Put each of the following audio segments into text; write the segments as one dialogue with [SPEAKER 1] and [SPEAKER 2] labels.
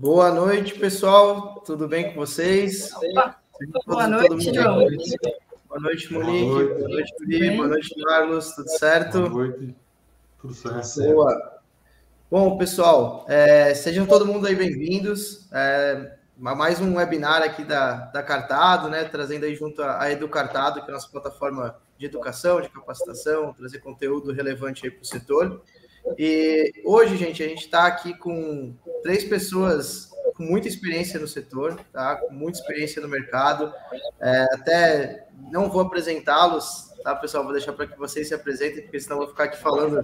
[SPEAKER 1] Boa noite, pessoal. Tudo bem com vocês?
[SPEAKER 2] Opa. Boa noite, João.
[SPEAKER 1] Boa noite, Monique. Boa noite, Guri. Boa noite, Carlos. Tudo certo?
[SPEAKER 3] Boa noite. Tudo certo.
[SPEAKER 1] Boa. Bom, pessoal, é, sejam todo mundo aí bem-vindos. É, mais um webinar aqui da, da Cartado, né? Trazendo aí junto a, a Educartado, que é a nossa plataforma de educação, de capacitação, trazer conteúdo relevante aí para o setor. E hoje, gente, a gente está aqui com três pessoas com muita experiência no setor, tá? Com muita experiência no mercado. É, até não vou apresentá-los, tá, pessoal? Vou deixar para que vocês se apresentem, porque senão eu vou ficar aqui falando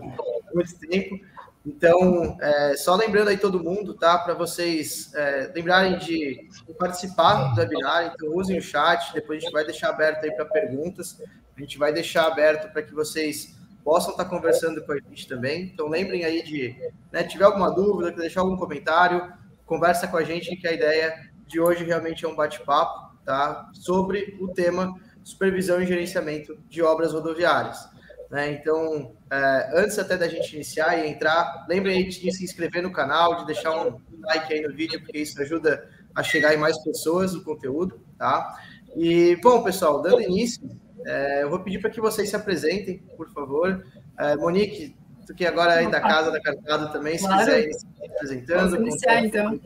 [SPEAKER 1] muito tempo. Então, é, só lembrando aí todo mundo, tá? Para vocês é, lembrarem de participar do webinar, então usem o chat, depois a gente vai deixar aberto aí para perguntas. A gente vai deixar aberto para que vocês possam estar conversando com a gente também. Então, lembrem aí de, né, tiver alguma dúvida, deixar algum comentário, conversa com a gente, que a ideia de hoje realmente é um bate-papo, tá? Sobre o tema supervisão e gerenciamento de obras rodoviárias. Né? Então, é, antes até da gente iniciar e entrar, lembrem aí de se inscrever no canal, de deixar um like aí no vídeo, porque isso ajuda a chegar em mais pessoas o conteúdo, tá? E, bom, pessoal, dando início, é, eu vou pedir para que vocês se apresentem, por favor. É, Monique, tu que agora é da casa da Cartado também, se claro. quiser ir se apresentando.
[SPEAKER 2] Vamos iniciar, então.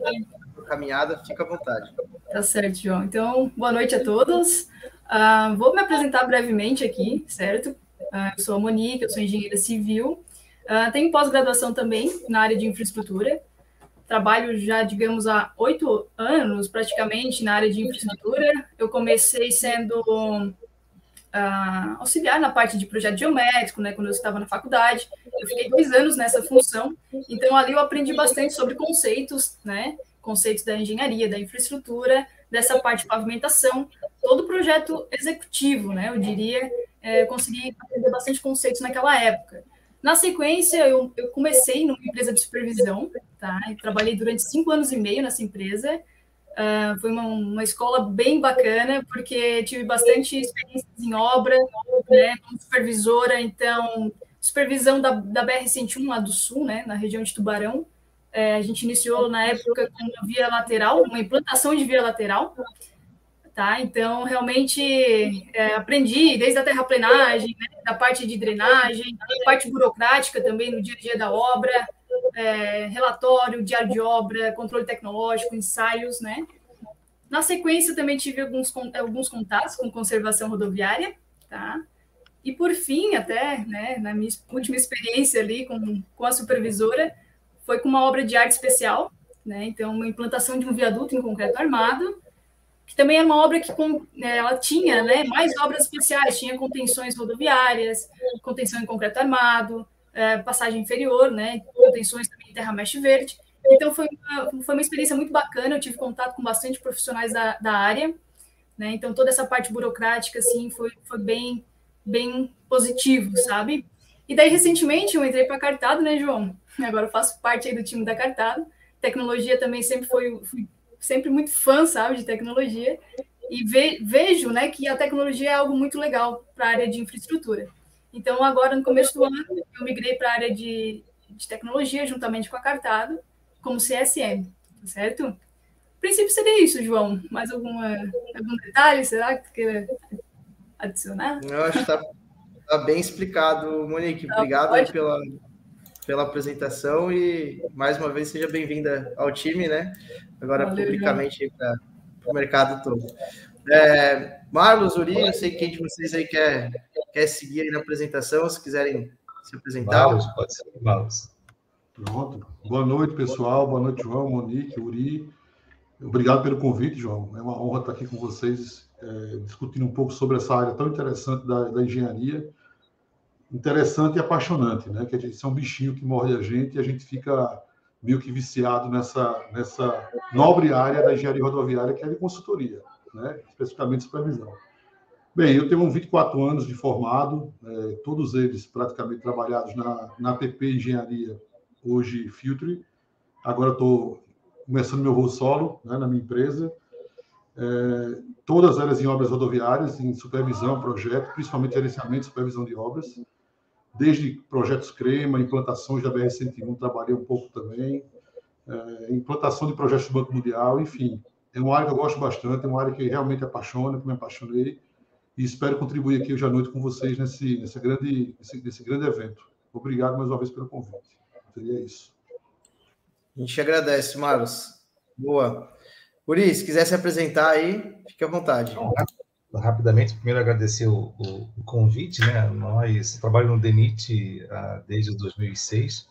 [SPEAKER 1] Caminhada, fica à vontade.
[SPEAKER 2] Tá certo, João. Então, boa noite a todos. Uh, vou me apresentar brevemente aqui, certo? Uh, eu sou a Monique, eu sou engenheira civil. Uh, tenho pós-graduação também na área de infraestrutura. Trabalho já, digamos, há oito anos, praticamente, na área de infraestrutura. Eu comecei sendo uh, auxiliar na parte de projeto geométrico, né, quando eu estava na faculdade. Eu fiquei dois anos nessa função, então ali eu aprendi bastante sobre conceitos, né, conceitos da engenharia, da infraestrutura, dessa parte de pavimentação, todo o projeto executivo, né, eu diria, é, consegui aprender bastante conceitos naquela época. Na sequência, eu, eu comecei numa empresa de supervisão, tá? E trabalhei durante cinco anos e meio nessa empresa. Uh, foi uma, uma, escola bem bacana, porque tive bastante experiência em obra, né, como supervisora, então, supervisão da, da BR-101 lá do Sul, né, na região de Tubarão. É, a gente iniciou na época com uma via lateral, uma implantação de via lateral, tá? Então, realmente, é, aprendi desde a terraplenagem, né, da parte de drenagem, a parte burocrática também no dia a dia da obra, é, relatório, diário de obra, controle tecnológico, ensaios, né? Na sequência, também tive alguns, alguns contatos com conservação rodoviária, tá? E por fim, até, né, na minha última experiência ali com, com a supervisora, foi com uma obra de arte especial, né? Então, uma implantação de um viaduto em concreto armado, que também é uma obra que né, ela tinha, né, mais obras especiais, tinha contenções rodoviárias, contenção em concreto armado, é, passagem inferior, né? Contenções também em terra mesh verde. Então foi uma, foi uma experiência muito bacana. Eu tive contato com bastante profissionais da, da área, né? Então toda essa parte burocrática assim foi, foi bem bem positivo, sabe? E daí recentemente eu entrei para Cartado, né, João? Agora eu faço parte aí do time da Cartado. Tecnologia também sempre foi fui sempre muito fã, sabe, de tecnologia. E ve, vejo, né, que a tecnologia é algo muito legal para a área de infraestrutura. Então, agora, no começo do ano, eu migrei para a área de, de tecnologia, juntamente com a Cartado, como CSM, tá certo? A princípio seria isso, João. Mais alguma, algum detalhe, será que tu queira adicionar?
[SPEAKER 1] Eu acho que está tá bem explicado, Monique. Tá, Obrigado pela, pela apresentação e, mais uma vez, seja bem-vinda ao time, né? Agora, Valeu, publicamente, para o mercado todo. É, Marlos, Uri, eu sei quem de vocês aí quer, quer seguir aí na apresentação, se quiserem se apresentar.
[SPEAKER 3] Marlos, pode ser Marlos. Pronto. Boa noite, pessoal. Boa noite, João, Monique, Uri. Obrigado pelo convite, João. É uma honra estar aqui com vocês, é, discutindo um pouco sobre essa área tão interessante da, da, engenharia. Interessante e apaixonante, né? Que a gente é um bichinho que morde a gente e a gente fica meio que viciado nessa, nessa nobre área da engenharia rodoviária, que é de consultoria né? especificamente supervisão. Bem, eu tenho 24 anos de formado, é, todos eles praticamente trabalhados na, na APP Engenharia, hoje Filtre. Agora estou começando meu voo solo né, na minha empresa. É, todas elas em obras rodoviárias, em supervisão, projeto, principalmente gerenciamento e supervisão de obras. Desde projetos CREMA, implantações da BR-101, trabalhei um pouco também. é, implantação de projetos do Banco Mundial, enfim. É uma área que eu gosto bastante, é uma área que realmente apaixona, que me apaixonei, e espero contribuir aqui hoje à noite com vocês nesse, nesse, grande, nesse, nesse grande evento. Obrigado mais uma vez pelo convite. Seria isso.
[SPEAKER 1] A gente agradece, Marlos. Boa. Uri, se quiser se apresentar aí, fique à vontade.
[SPEAKER 4] Rapidamente, primeiro agradecer o, o, o convite, né? Nós trabalhamos no DENIT uh, desde 2006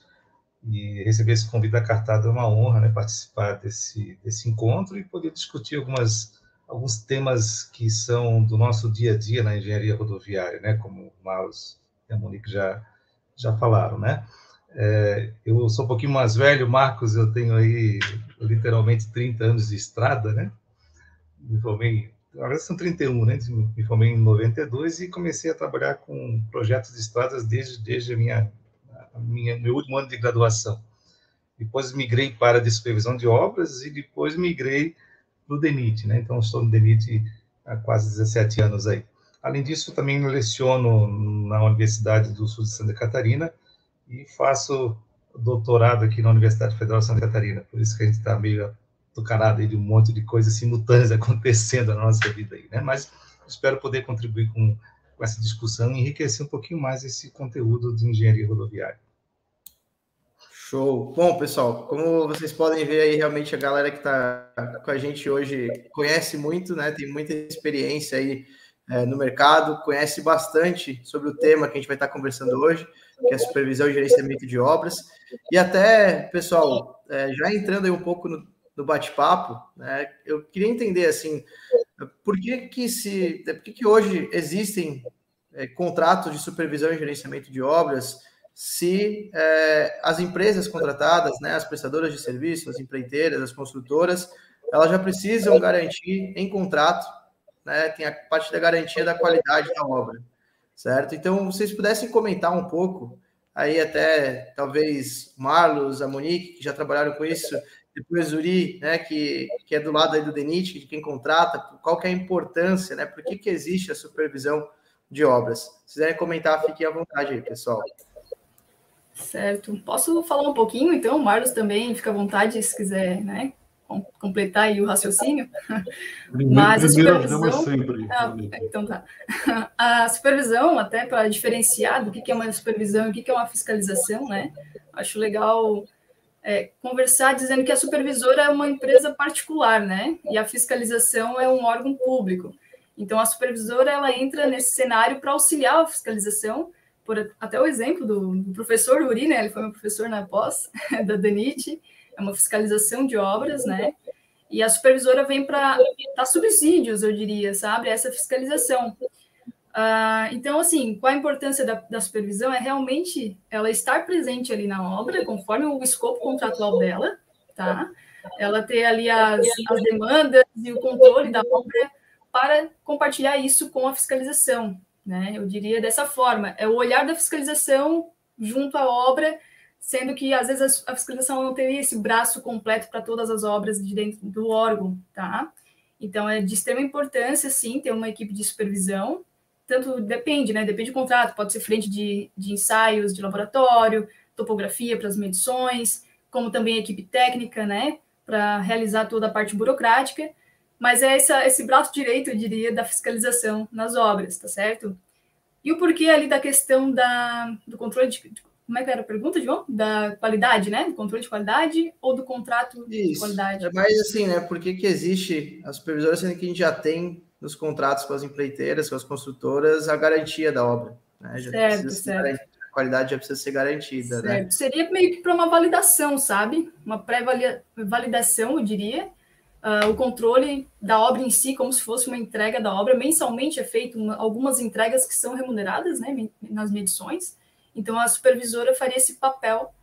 [SPEAKER 4] e receber esse convite da Cartada é uma honra, né? Participar desse, desse encontro e poder discutir algumas, alguns temas que são do nosso dia a dia na engenharia rodoviária, né? Como o Marlos e a Monique já, já falaram, né? É, eu sou um pouquinho mais velho, Marcos, eu tenho aí literalmente 30 anos de estrada, né? Me formei, agora são 31, né? Me formei em 92 e comecei a trabalhar com projetos de estradas desde, desde a minha, minha, meu último ano de graduação. Depois migrei para a de supervisão de obras e depois migrei para o DENIT, né? Então, estou no DENIT há quase 17 anos aí. Além disso, também leciono na Universidade do Sul de Santa Catarina, e faço doutorado aqui na Universidade Federal de Santa Catarina, por isso que a gente está meio atucarado aí de um monte de coisas simultâneas acontecendo na nossa vida aí, né? Mas espero poder contribuir com, com essa discussão e enriquecer um pouquinho mais esse conteúdo de engenharia rodoviária.
[SPEAKER 1] Show. Bom, pessoal, como vocês podem ver aí, realmente a galera que está com a gente hoje conhece muito, né? Tem muita experiência aí é, no mercado, conhece bastante sobre o tema que a gente vai estar conversando hoje que é supervisão e gerenciamento de obras. E até, pessoal, é, já entrando aí um pouco no, no bate-papo, né, eu queria entender assim, por que que se, por que, que hoje existem é, contratos de supervisão e gerenciamento de obras se é, as empresas contratadas, né, as prestadoras de serviço, as empreiteiras, as construtoras, elas já precisam garantir em contrato, né, tem a parte da garantia da qualidade da obra certo? Então, vocês pudessem comentar um pouco, aí até talvez Marlos, a Monique, que já trabalharam com isso, depois Uri, né, que, que é do lado aí do DENIT, de quem contrata, qual que é a importância, né, por que, que existe a supervisão de obras? Se quiserem comentar, fiquem à vontade aí, pessoal.
[SPEAKER 2] Certo. Posso falar um pouquinho, então? O Marlos também fica à vontade, se quiser, né, completar aí o raciocínio.
[SPEAKER 3] Primeiro, Mas a supervisão... sempre.
[SPEAKER 2] Ah, então tá. A supervisão, até para diferenciar do que é uma supervisão e o que é uma fiscalização, né? Acho legal é, conversar dizendo que a supervisora é uma empresa particular, né? E a fiscalização é um órgão público. Então, a supervisora ela entra nesse cenário para auxiliar a fiscalização, por até o exemplo do, do professor Uri, né? Ele foi meu professor na pós da DENIT, é uma fiscalização de obras, né? E a supervisora vem para dar subsídios, eu diria, sabe? Essa fiscalização. Uh, então, assim, qual a importância da, da, supervisão? É realmente ela estar presente ali na obra, conforme o escopo contratual dela, tá? Ela ter ali as, as demandas e o controle da obra para compartilhar isso com a fiscalização, né? Eu diria dessa forma, é o olhar da fiscalização junto à obra sendo que às vezes a fiscalização não teria esse braço completo para todas as obras de dentro do órgão, tá? Então é de extrema importância, sim, ter uma equipe de supervisão. Tanto depende, né? Depende do contrato, pode ser frente de, de ensaios de laboratório, topografia para as medições, como também equipe técnica, né? Para realizar toda a parte burocrática. Mas é essa, esse braço direito, eu diria, da fiscalização nas obras, tá certo? E o porquê ali da questão da, do controle de, como é que era a pergunta, João? Da qualidade, né? Do controle de qualidade ou do contrato Isso. de qualidade?
[SPEAKER 1] É mais assim, né? Por que, que existe a supervisora, sendo que a gente já tem nos contratos com as empreiteiras, com as construtoras, a garantia da obra. Né? Já
[SPEAKER 2] certo, certo.
[SPEAKER 1] A qualidade já precisa ser garantida, né? certo. né?
[SPEAKER 2] Seria meio que para uma validação, sabe? Uma pré-validação, eu diria. Uh, o controle da obra em si, como se fosse uma entrega da obra. Mensalmente é feito uma, algumas entregas que são remuneradas né, nas medições. Então, a supervisora faria esse papel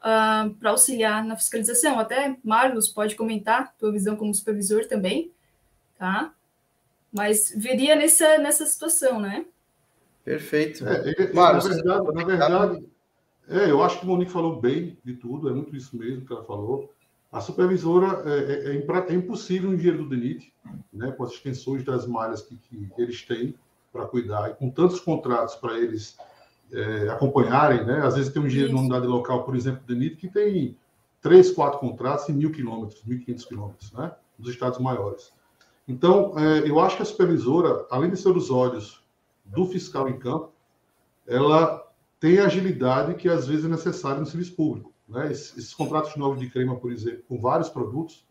[SPEAKER 2] uh, para auxiliar na fiscalização. Até, Marlos, pode comentar tua visão como supervisor também, tá? Mas veria nessa, nessa situação, né?
[SPEAKER 1] Perfeito.
[SPEAKER 3] É, ele, na verdade, na verdade é, eu acho que o Monique falou bem de tudo, é muito isso mesmo que ela falou. A supervisora é, é, é, é impossível um dinheiro do DENIT, né, com as extensões das malhas que, que eles têm para cuidar, e com tantos contratos para eles é, acompanharem, né? Às vezes tem um engenheiro de unidade local, por exemplo, do DENIT, que tem três, quatro contratos em mil quilômetros, mil quinhentos quilômetros, né? Dos estados maiores. Então, é, eu acho que a supervisora, além de ser os olhos do fiscal em campo, ela tem agilidade que às vezes é necessária no serviço público. Né? Esses, esses contratos novos de crema, por exemplo, com vários produtos,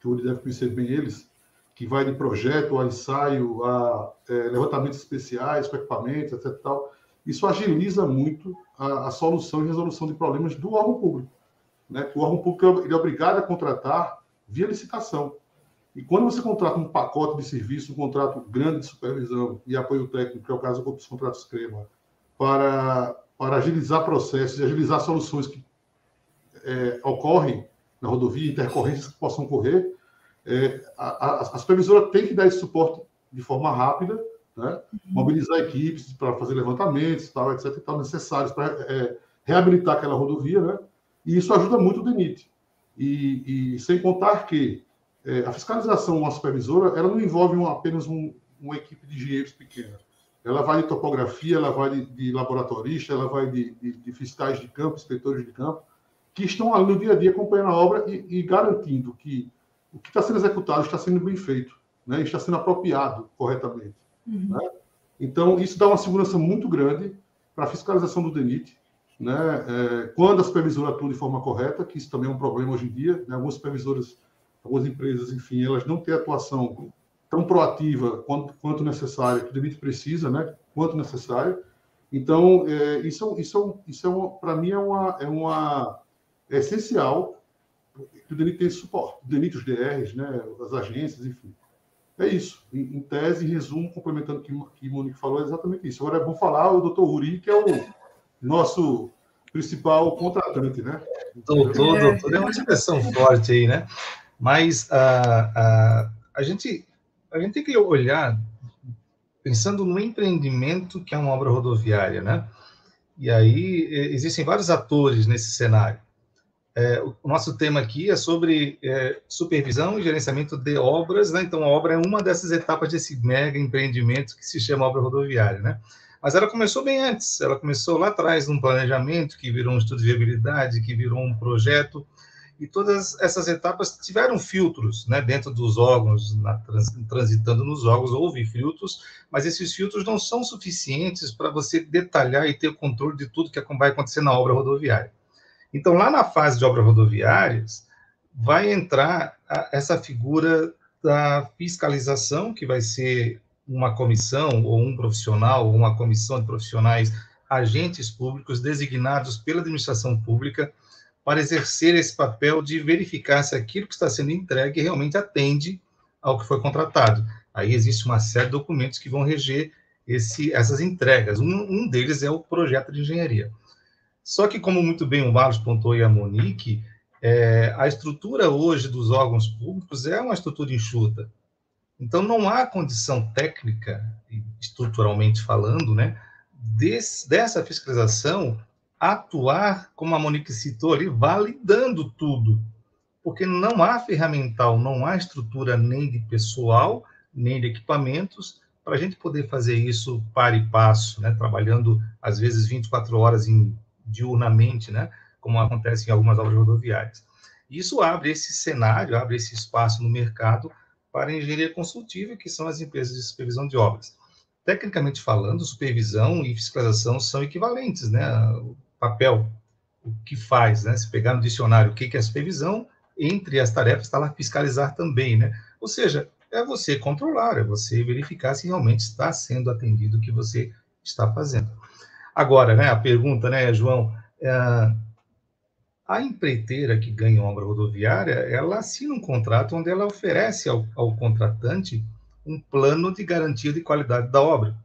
[SPEAKER 3] que o Uri deve conhecer bem eles, que vai de projeto a ensaio, a é, levantamentos especiais com equipamentos, etc. Tal, isso agiliza muito a, a, solução e resolução de problemas do órgão público. Né? O órgão público ele é obrigado a contratar via licitação. E quando você contrata um pacote de serviço, um contrato grande de supervisão e apoio técnico, que é o caso dos contratos CREMA, para, para agilizar processos e agilizar soluções que é, ocorrem na rodovia, intercorrências que possam ocorrer, é, a, a, a supervisora tem que dar esse suporte de forma rápida, né? Uhum. mobilizar equipes para fazer levantamentos, tal, etc, tal, necessários para é, reabilitar aquela rodovia, né? e isso ajuda muito o DENIT. E, e sem contar que é, a fiscalização, uma supervisora, ela não envolve um, apenas um, uma equipe de engenheiros pequena. Ela vai de topografia, ela vai de, de laboratorista, ela vai de, de, de, fiscais de campo, inspetores de campo, que estão ali no dia a dia acompanhando a obra e, e garantindo que o que está sendo executado está sendo bem feito, né? está sendo apropriado corretamente. Uhum. Né? Então, isso dá uma segurança muito grande para a fiscalização do DENIT, né? É, quando a supervisora atua de forma correta, que isso também é um problema hoje em dia, né? algumas supervisoras, algumas empresas, enfim, elas não têm atuação tão proativa quanto, quanto necessária, que o DENIT precisa, né? quanto necessário. Então, é, isso, isso, isso é para mim é uma, é uma é essencial que o DENIT esse suporte. O DENIT, os DRs, né, as agências, enfim. É isso. Em, em tese, em resumo, complementando o que, que Monique falou, é exatamente isso. Agora é bom falar o doutor Uri, que é o nosso principal contratante, né?
[SPEAKER 4] Doutor, doutor é uma expressão forte aí, né? Mas a, a, a, gente, a gente tem que olhar pensando no empreendimento que é uma obra rodoviária, né? E aí existem vários atores nesse cenário. É, o nosso tema aqui é sobre é, supervisão e gerenciamento de obras, né? Então, a obra é uma dessas etapas desse mega empreendimento que se chama obra rodoviária, né? Mas ela começou bem antes, ela começou lá atrás num planejamento que virou um estudo de viabilidade, que virou um projeto, e todas essas etapas tiveram filtros, né? Dentro dos órgãos, na, trans, transitando nos órgãos, houve filtros, mas esses filtros não são suficientes para você detalhar e ter controle de tudo que vai acontecer na obra rodoviária. Então, lá na fase de obras rodoviárias, vai entrar a, essa figura da fiscalização, que vai ser uma comissão ou um profissional, ou uma comissão de profissionais, agentes públicos designados pela administração pública para exercer esse papel de verificar se aquilo que está sendo entregue realmente atende ao que foi contratado. Aí existe uma série de documentos que vão reger esse, essas entregas. Um, um deles é o projeto de engenharia. Só que, como muito bem o Marlos pontuou e a Monique, é, a estrutura hoje dos órgãos públicos é uma estrutura enxuta. Então, não há condição técnica, estruturalmente falando, né, desse, dessa fiscalização atuar, como a Monique citou ali, validando tudo. Porque não há ferramental, não há estrutura nem de pessoal, nem de equipamentos, para a gente poder fazer isso para e passo, né, trabalhando, às vezes, 24 horas em diurnamente, né, como acontece em algumas obras rodoviárias. Isso abre esse cenário, abre esse espaço no mercado para a engenharia consultiva, que são as empresas de supervisão de obras. Tecnicamente falando, supervisão e fiscalização são equivalentes, né? Papel, o que faz, né? Se pegar no dicionário o que é supervisão, entre as tarefas está lá fiscalizar também, né? Ou seja, é você controlar, é você verificar se realmente está sendo atendido o que você está fazendo. Agora, né, a pergunta, né, João, é, a empreiteira que ganha obra rodoviária, ela assina um contrato onde ela oferece ao, ao contratante um plano de garantia de qualidade da obra.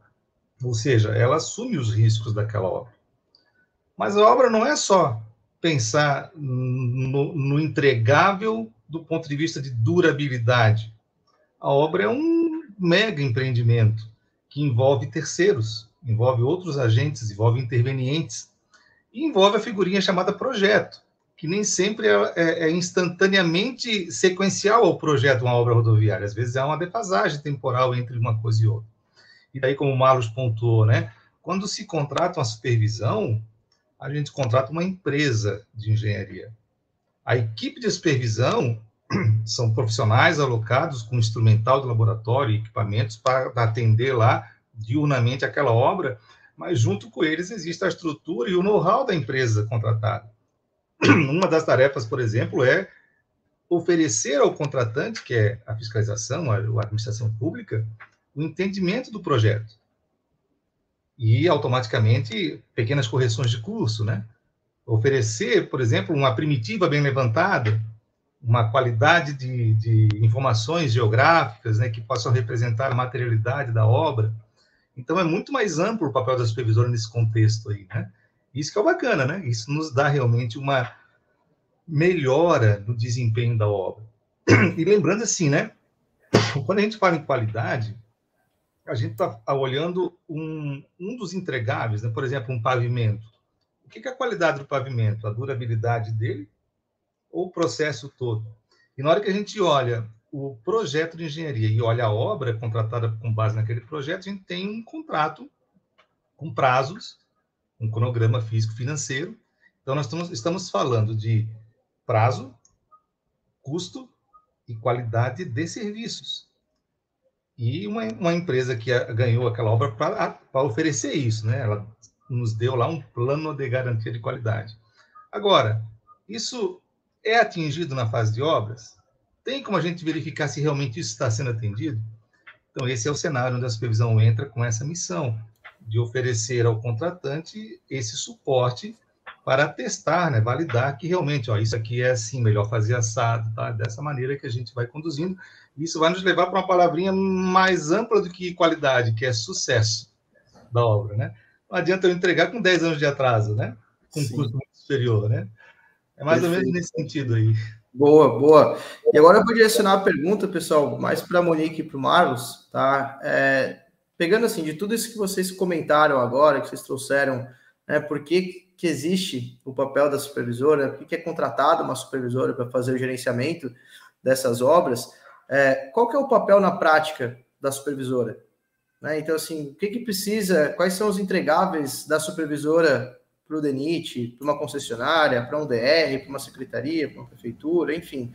[SPEAKER 4] Ou seja, ela assume os riscos daquela obra. Mas a obra não é só pensar no, no, entregável do ponto de vista de durabilidade. A obra é um mega empreendimento que envolve terceiros envolve outros agentes, envolve intervenientes, e envolve a figurinha chamada projeto, que nem sempre é, é, é instantaneamente sequencial ao projeto uma obra rodoviária. Às vezes há uma defasagem temporal entre uma coisa e outra. E daí, como o Marlos pontuou, né? Quando se contrata uma supervisão, a gente contrata uma empresa de engenharia. A equipe de supervisão são profissionais alocados com instrumental de laboratório e equipamentos para atender lá diurnamente aquela obra, mas junto com eles existe a estrutura e o know-how da empresa contratada. Uma das tarefas, por exemplo, é oferecer ao contratante, que é a fiscalização, a administração pública, o entendimento do projeto. E, automaticamente, pequenas correções de curso, né? Oferecer, por exemplo, uma primitiva bem levantada, uma qualidade de, de informações geográficas, né, que possam representar a materialidade da obra. Então, é muito mais amplo o papel da supervisora nesse contexto aí, né? Isso que é bacana, né? Isso nos dá realmente uma melhora no desempenho da obra. E lembrando assim, né? Quando a gente fala em qualidade, a gente está olhando um, um dos entregáveis, né? por exemplo, um pavimento. O que é a qualidade do pavimento? A durabilidade dele ou o processo todo? E na hora que a gente olha o projeto de engenharia e olha a obra contratada com base naquele projeto, a gente tem um contrato com prazos, um cronograma físico-financeiro. Então, nós estamos, estamos falando de prazo, custo e qualidade de serviços e uma, uma empresa que ganhou aquela obra para oferecer isso, né? Ela nos deu lá um plano de garantia de qualidade. Agora, isso é atingido na fase de obras? Tem como a gente verificar se realmente isso está sendo atendido? Então, esse é o cenário onde a supervisão entra com essa missão de oferecer ao contratante esse suporte para testar, né, validar que realmente, ó, isso aqui é assim, melhor fazer assado, tá? Dessa maneira que a gente vai conduzindo. Isso vai nos levar para uma palavrinha mais ampla do que qualidade, que é sucesso da obra, né? Não adianta eu entregar com 10 anos de atraso, né? Com um custo muito superior, né? É mais Perfeito. ou menos nesse sentido aí.
[SPEAKER 1] Boa, boa. E agora eu vou direcionar a pergunta, pessoal, mais para a Monique e para o Marlos, tá? É, pegando assim, de tudo isso que vocês comentaram agora, que vocês trouxeram, né? Por que, que existe o papel da supervisora, por que é contratada uma supervisora para fazer o gerenciamento dessas obras? É, qual que é o papel na prática da supervisora? Né? Então, assim, o que, que precisa, quais são os entregáveis da supervisora para o DENIT, para uma concessionária, para um DR, para uma secretaria, para uma prefeitura, enfim.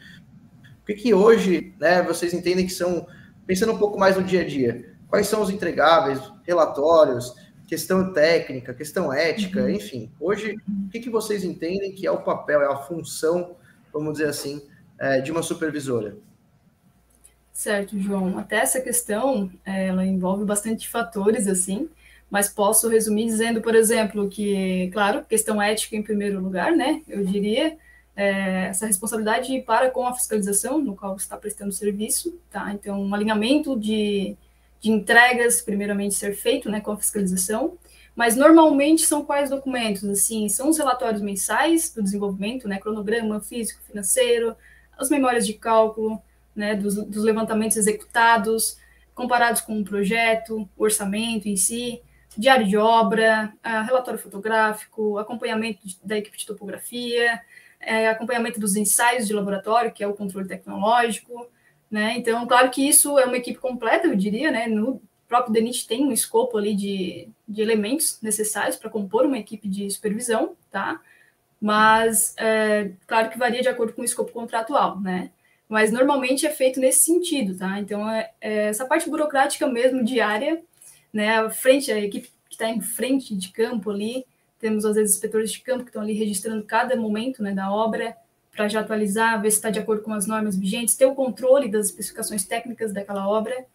[SPEAKER 1] O que, que hoje né, vocês entendem que são, pensando um pouco mais no dia a dia, quais são os entregáveis, relatórios, questão técnica, questão ética, uhum. enfim. Hoje, o que, que vocês entendem que é o papel, é a função, vamos dizer assim, é, de uma supervisora?
[SPEAKER 2] Certo, João. Até essa questão, é, ela envolve bastante fatores, assim, mas posso resumir dizendo, por exemplo, que, claro, questão ética em primeiro lugar, né? Eu diria, é, essa responsabilidade para com a fiscalização, no qual está prestando serviço, tá? Então, um alinhamento de, de entregas, primeiramente, ser feito, né, com a fiscalização, mas normalmente são quais documentos? Assim, são os relatórios mensais do desenvolvimento, né, cronograma físico, financeiro, as memórias de cálculo, né, dos, dos levantamentos executados, comparados com o projeto, o orçamento em si, diário de obra, relatório fotográfico, acompanhamento da equipe de topografia, é, acompanhamento dos ensaios de laboratório, que é o controle tecnológico, né? Então, claro que isso é uma equipe completa, eu diria, né? No próprio DENIT tem um escopo ali de, de elementos necessários para compor uma equipe de supervisão, tá? Mas, é, claro que varia de acordo com o escopo contratual, né? Mas normalmente é feito nesse sentido, tá? Então, é, é essa parte burocrática mesmo, diária, né? A frente, a equipe que está em frente de campo ali, temos às vezes inspetores de campo que estão ali registrando cada momento né, da obra para já atualizar, ver se está de acordo com as normas vigentes, ter o controle das especificações técnicas daquela obra.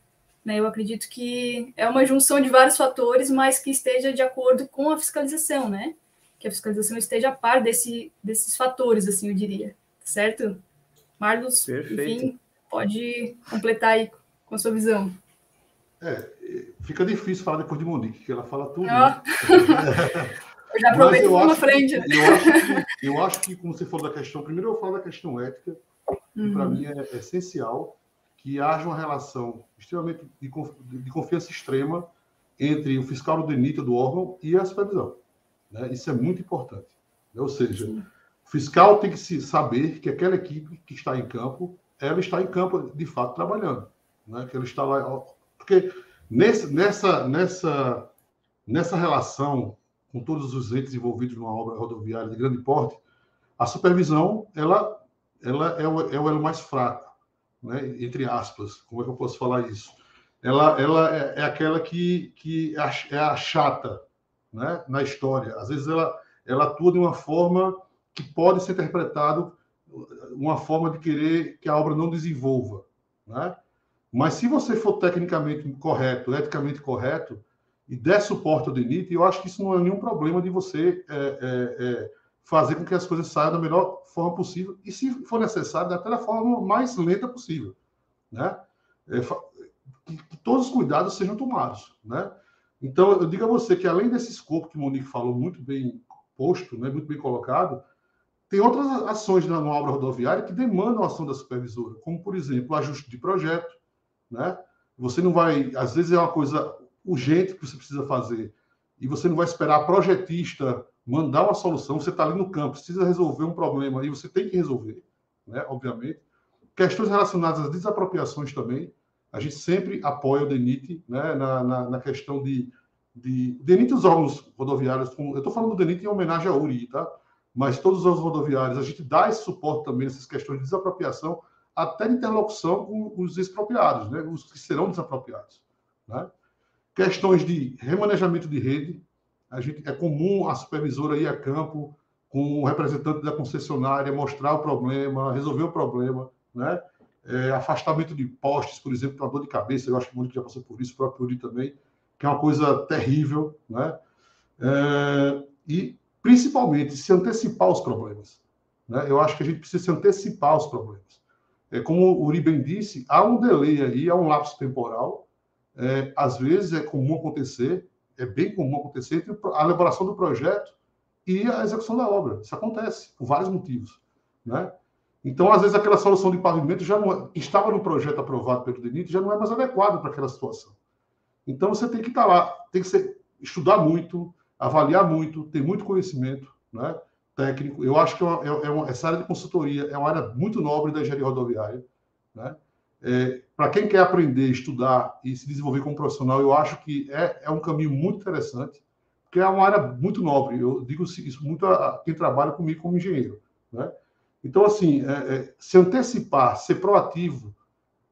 [SPEAKER 2] Né? Eu acredito que é uma junção de vários fatores, mas que esteja de acordo com a fiscalização, né? Que a fiscalização esteja a par desse, desses fatores, assim, eu diria, certo? Marlos, Perfeito. enfim, pode completar aí com a sua visão.
[SPEAKER 3] É, fica difícil falar depois de Monique, que ela fala tudo.
[SPEAKER 2] Né? eu já aproveito uma frente.
[SPEAKER 3] Eu acho, que, eu acho que, como você falou da questão, primeiro eu falo da questão ética, que uhum. para mim é, é, essencial que haja uma relação extremamente de, de confiança extrema entre o fiscal do DENIT do órgão e a supervisão. Né? Isso é muito importante. Né? Ou seja, Sim fiscal tem que se saber que aquela equipe que está em campo, ela está em campo de fato trabalhando, né? Que ela está lá, porque nesse, nessa nessa nessa relação com todos os entes envolvidos numa obra rodoviária de grande porte, a supervisão ela ela é o, é o elo mais fraco, né? entre aspas. Como é que eu posso falar isso? Ela, ela é, é aquela que, que é a chata né? na história. Às vezes ela, ela atua de uma forma que pode ser interpretado uma forma de querer que a obra não desenvolva, né? Mas se você for tecnicamente correto, eticamente correto, e der suporte ao DENIT, eu acho que isso não é nenhum problema de você é, é, é, fazer com que as coisas saiam da melhor forma possível, e se for necessário, até da forma mais lenta possível, né? É, que, todos os cuidados sejam tomados, né? Então, eu digo a você que além desse escopo que o Monique falou muito bem posto, né, muito bem colocado, tem outras ações na obra rodoviária que demandam a ação da supervisora, como, por exemplo, ajuste de projeto. Né? Você não vai, às vezes é uma coisa urgente que você precisa fazer, e você não vai esperar a projetista mandar uma solução, você está ali no campo, precisa resolver um problema, e você tem que resolver, né? obviamente. Questões relacionadas às desapropriações também, a gente sempre apoia o DENIT né? na, na, na questão de, de... DENIT e os órgãos rodoviários, eu estou falando do DENIT em homenagem à URI, tá? Mas todos os rodoviários, a gente dá esse suporte também nessas questões de desapropriação, até interlocução com os expropriados, né? os que serão desapropriados. Né? Questões de remanejamento de rede, a gente, é comum a supervisora ir a campo com o representante da concessionária, mostrar o problema, resolver o problema, né? É, afastamento de postes, por exemplo, com a dor de cabeça, eu acho que o Mônica já passou por isso, o próprio Uri também, que é uma coisa terrível, né? É, e principalmente se antecipar os problemas. Né? Eu acho que a gente precisa se antecipar os problemas. É, como o Uri bem disse, há um delay aí, há um lapso temporal. É, às vezes é comum acontecer, é bem comum acontecer entre a elaboração do projeto e a execução da obra. Isso acontece por vários motivos. Né? Então, às vezes, aquela solução de pavimento já não, que estava no projeto aprovado pelo DENIT já não é mais adequada para aquela situação. Então, você tem que estar lá, tem que ser, estudar muito, avaliar muito, ter muito conhecimento né, técnico. Eu acho que é uma, é, é uma, essa área de consultoria é uma área muito nobre da engenharia rodoviária. Né? É, Para quem quer aprender, estudar e se desenvolver como profissional, eu acho que é, é um caminho muito interessante, porque é uma área muito nobre. Eu digo isso muito a, a quem trabalha comigo como engenheiro. Né? Então, assim, é, é, se antecipar, ser proativo,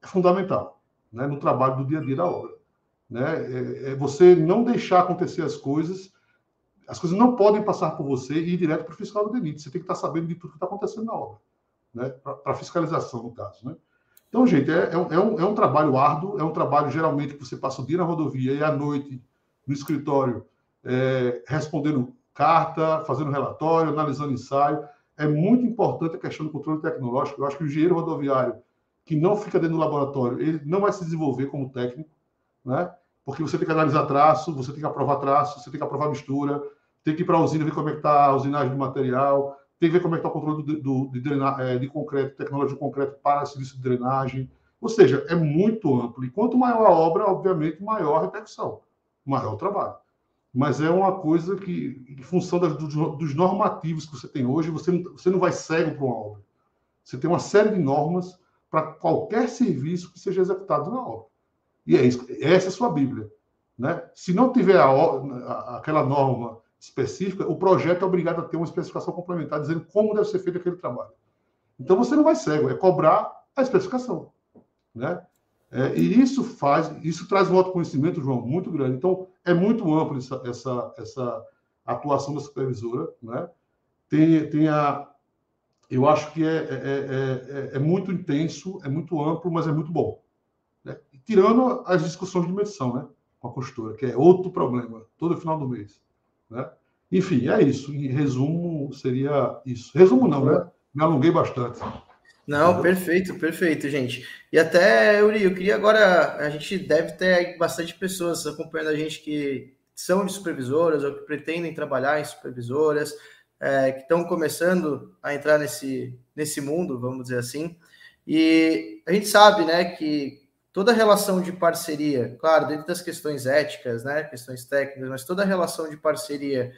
[SPEAKER 3] é fundamental né, no trabalho do dia a dia da obra. Né? É, é você não deixar acontecer as coisas as coisas não podem passar por você e ir direto para o fiscal do DENIT. Você tem que estar sabendo de tudo que está acontecendo na obra, né? para fiscalização, no caso. Né? Então, gente, é, é, um, é, um, trabalho árduo, é um trabalho geralmente que você passa o dia na rodovia e à noite no escritório é, respondendo carta, fazendo relatório, analisando ensaio. É muito importante a questão do controle tecnológico. Eu acho que o engenheiro rodoviário que não fica dentro do laboratório, ele não vai se desenvolver como técnico, né? Porque você tem que analisar traço, você tem que aprovar traço, você tem que aprovar mistura, tem que ir para a usina ver como é que está a usinagem do material, tem que ver como é que está o controle do, do, de, drena, é, de concreto, tecnologia de concreto para serviço de drenagem. Ou seja, é muito amplo. E quanto maior a obra, obviamente, maior a repercussão, maior o trabalho. Mas é uma coisa que, em função das, dos, normativos que você tem hoje, você não, você não vai cego para uma obra. Você tem uma série de normas para qualquer serviço que seja executado na obra. E é isso, essa é a sua Bíblia. Né? Se não tiver a, a, aquela norma específica, o projeto é obrigado a ter uma especificação complementar dizendo como deve ser feito aquele trabalho. Então você não vai cego, é cobrar a especificação, né? É, e isso faz, isso traz um autoconhecimento, João, muito grande. Então é muito amplo essa, essa, essa atuação da supervisora, né? Tem, tem a, eu acho que é, é, é, é, muito intenso, é muito amplo, mas é muito bom. Tirando as discussões de medição, né? Com a costura, que é outro problema, todo final do mês. Né? Enfim, é isso. Em resumo, seria isso. Resumo não, né? Me alonguei bastante.
[SPEAKER 1] Não, perfeito, perfeito, gente. E até, Uri, eu queria agora, a gente deve ter bastante pessoas acompanhando a gente que são de supervisoras ou que pretendem trabalhar em supervisoras, é, que estão começando a entrar nesse, nesse mundo, vamos dizer assim. E a gente sabe, né, que toda relação de parceria, claro, dentro das questões éticas, né, questões técnicas, mas toda relação de parceria,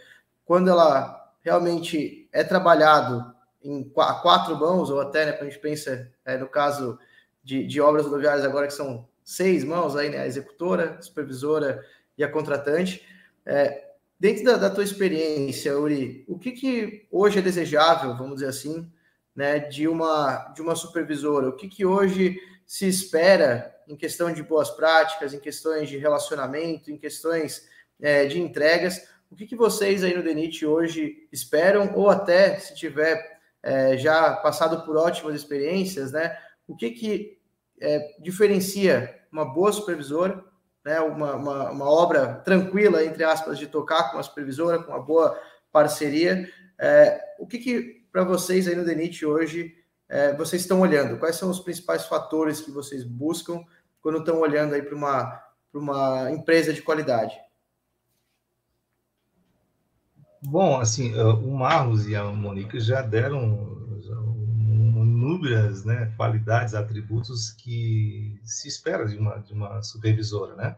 [SPEAKER 1] quando ela realmente é trabalhado em quatro mãos, ou até, né, quando a gente pensa é, no caso de, de obras rodoviárias agora, que são seis mãos aí, né, a executora, a supervisora e a contratante, é, dentro da, da tua experiência, Uri, o que, que hoje é desejável, vamos dizer assim, né, de uma de uma supervisora? O que, que hoje se espera em questão de boas práticas, em questões de relacionamento, em questões é, de entregas? O que, que vocês aí no Denit hoje esperam, ou até se tiver é, já passado por ótimas experiências, né? O que, que é, diferencia uma boa supervisora, né? Uma, uma, uma, obra tranquila, entre aspas, de tocar com a supervisora, com uma boa parceria. É, o que, que para vocês aí no Denit hoje é, vocês estão olhando? Quais são os principais fatores que vocês buscam quando estão olhando aí para uma, uma empresa de qualidade?
[SPEAKER 4] Bom, assim, o Marlos e a Monique já deram inúmeras né, qualidades, atributos que se espera de uma, de uma supervisora, né?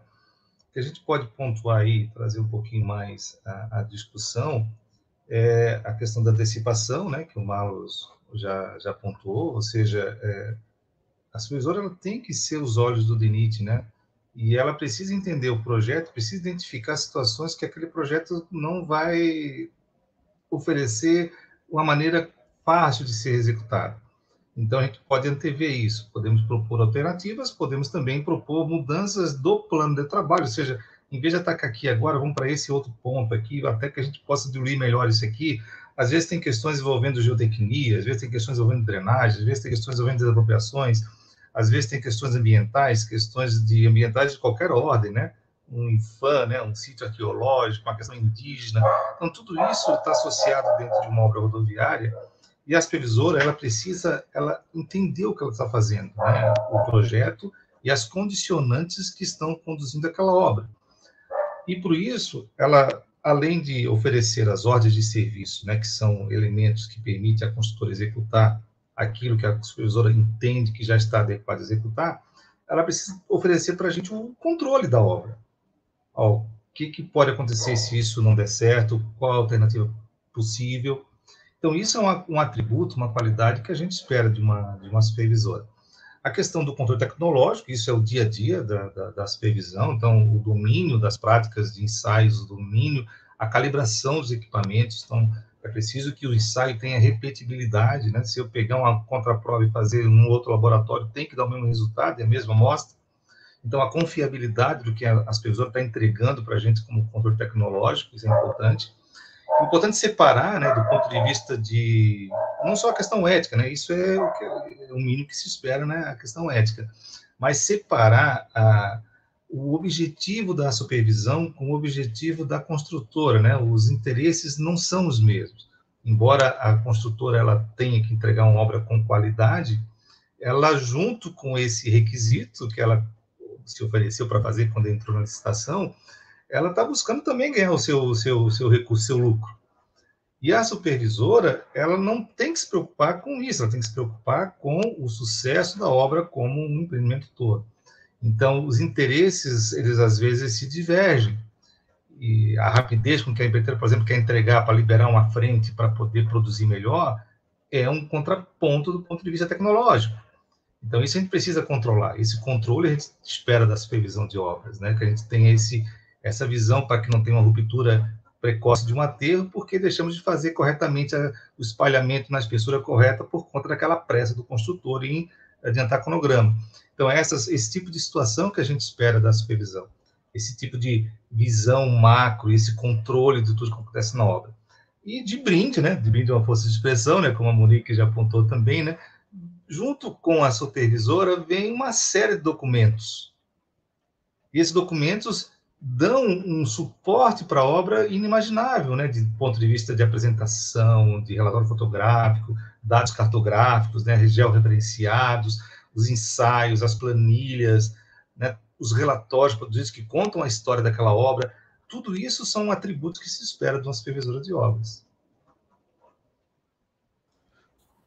[SPEAKER 4] que a gente pode pontuar aí, trazer um pouquinho mais a, a discussão, é a questão da antecipação, né, que o Marlos já, já pontuou, ou seja, é, a supervisora ela tem que ser os olhos do DENIT, né? E ela precisa entender o projeto, precisa identificar situações que aquele projeto não vai oferecer uma maneira fácil de ser executado. Então, a gente pode antever isso. Podemos propor alternativas, podemos também propor mudanças do plano de trabalho, ou seja, em vez de atacar aqui agora, vamos para esse outro ponto aqui, até que a gente possa diluir melhor isso aqui. Às vezes tem questões envolvendo geotecnia, às vezes tem questões envolvendo drenagem, às vezes tem questões envolvendo desapropriações, às vezes tem questões ambientais, questões de ambientais de qualquer ordem, né? Um IFAM, né? um sítio arqueológico, uma questão indígena. Então, tudo isso está associado dentro de uma obra rodoviária e a supervisora, ela precisa ela entender o que ela está fazendo, né? o projeto e as condicionantes que estão conduzindo aquela obra. E por isso, ela, além de oferecer as ordens de serviço, né, que são elementos que permitem a construtora executar aquilo que a supervisora entende que já está adequado a executar, ela precisa oferecer para a gente o controle da obra. O que, que pode acontecer se isso não der certo? Qual a alternativa possível? Então, isso é um, um atributo, uma qualidade que a gente espera de uma, de uma supervisora. A questão do controle tecnológico, isso é o dia a dia da, da, da supervisão, então, o domínio das práticas de ensaios, o domínio, a calibração dos equipamentos, então, é preciso que o ensaio tenha repetibilidade, né? Se eu pegar uma contraprova e fazer num outro laboratório, tem que dar o mesmo resultado, é a mesma amostra. Então, a confiabilidade do que as pessoas estão entregando para a gente como controle tecnológico, isso é importante. É importante separar, né, do ponto de vista de não só a questão ética, né, isso é o, que, é o mínimo que se espera, né, a questão ética, mas separar a, o objetivo da supervisão com o objetivo da construtora, né, os interesses não são os mesmos. Embora a construtora ela tenha que entregar uma obra com qualidade, ela junto com esse requisito que ela se ofereceu para fazer quando entrou na licitação, ela está buscando também ganhar o seu, seu, seu recurso, seu lucro. E a supervisora, ela não tem que se preocupar com isso, ela tem que se preocupar com o sucesso da obra como um empreendimento todo. Então, os interesses, eles às vezes se divergem. E a rapidez com que a empreiteira, por exemplo, quer entregar para liberar uma frente para poder produzir melhor, é um contraponto do ponto de vista tecnológico. Então, isso a gente precisa controlar. Esse controle a gente espera da supervisão de obras, né? que a gente tenha esse essa visão para que não tenha uma ruptura precoce de um aterro, porque deixamos de fazer corretamente a, o espalhamento na espessura correta por conta daquela pressa do construtor em adiantar cronograma. Então, essas, esse tipo de situação que a gente espera da supervisão, esse tipo de visão macro, esse controle de tudo que acontece na obra. E de brinde, né, de brinde é uma força de expressão, né, como a Monique já apontou também, né, junto com a supervisora vem uma série de documentos. E esses documentos dão um suporte para a obra inimaginável, né, de ponto de vista de apresentação, de relatório fotográfico, dados cartográficos, né, georreferenciados, os ensaios, as planilhas, né, os relatórios produzidos que contam a história daquela obra, tudo isso são atributos que se espera de uma supervisora de obras.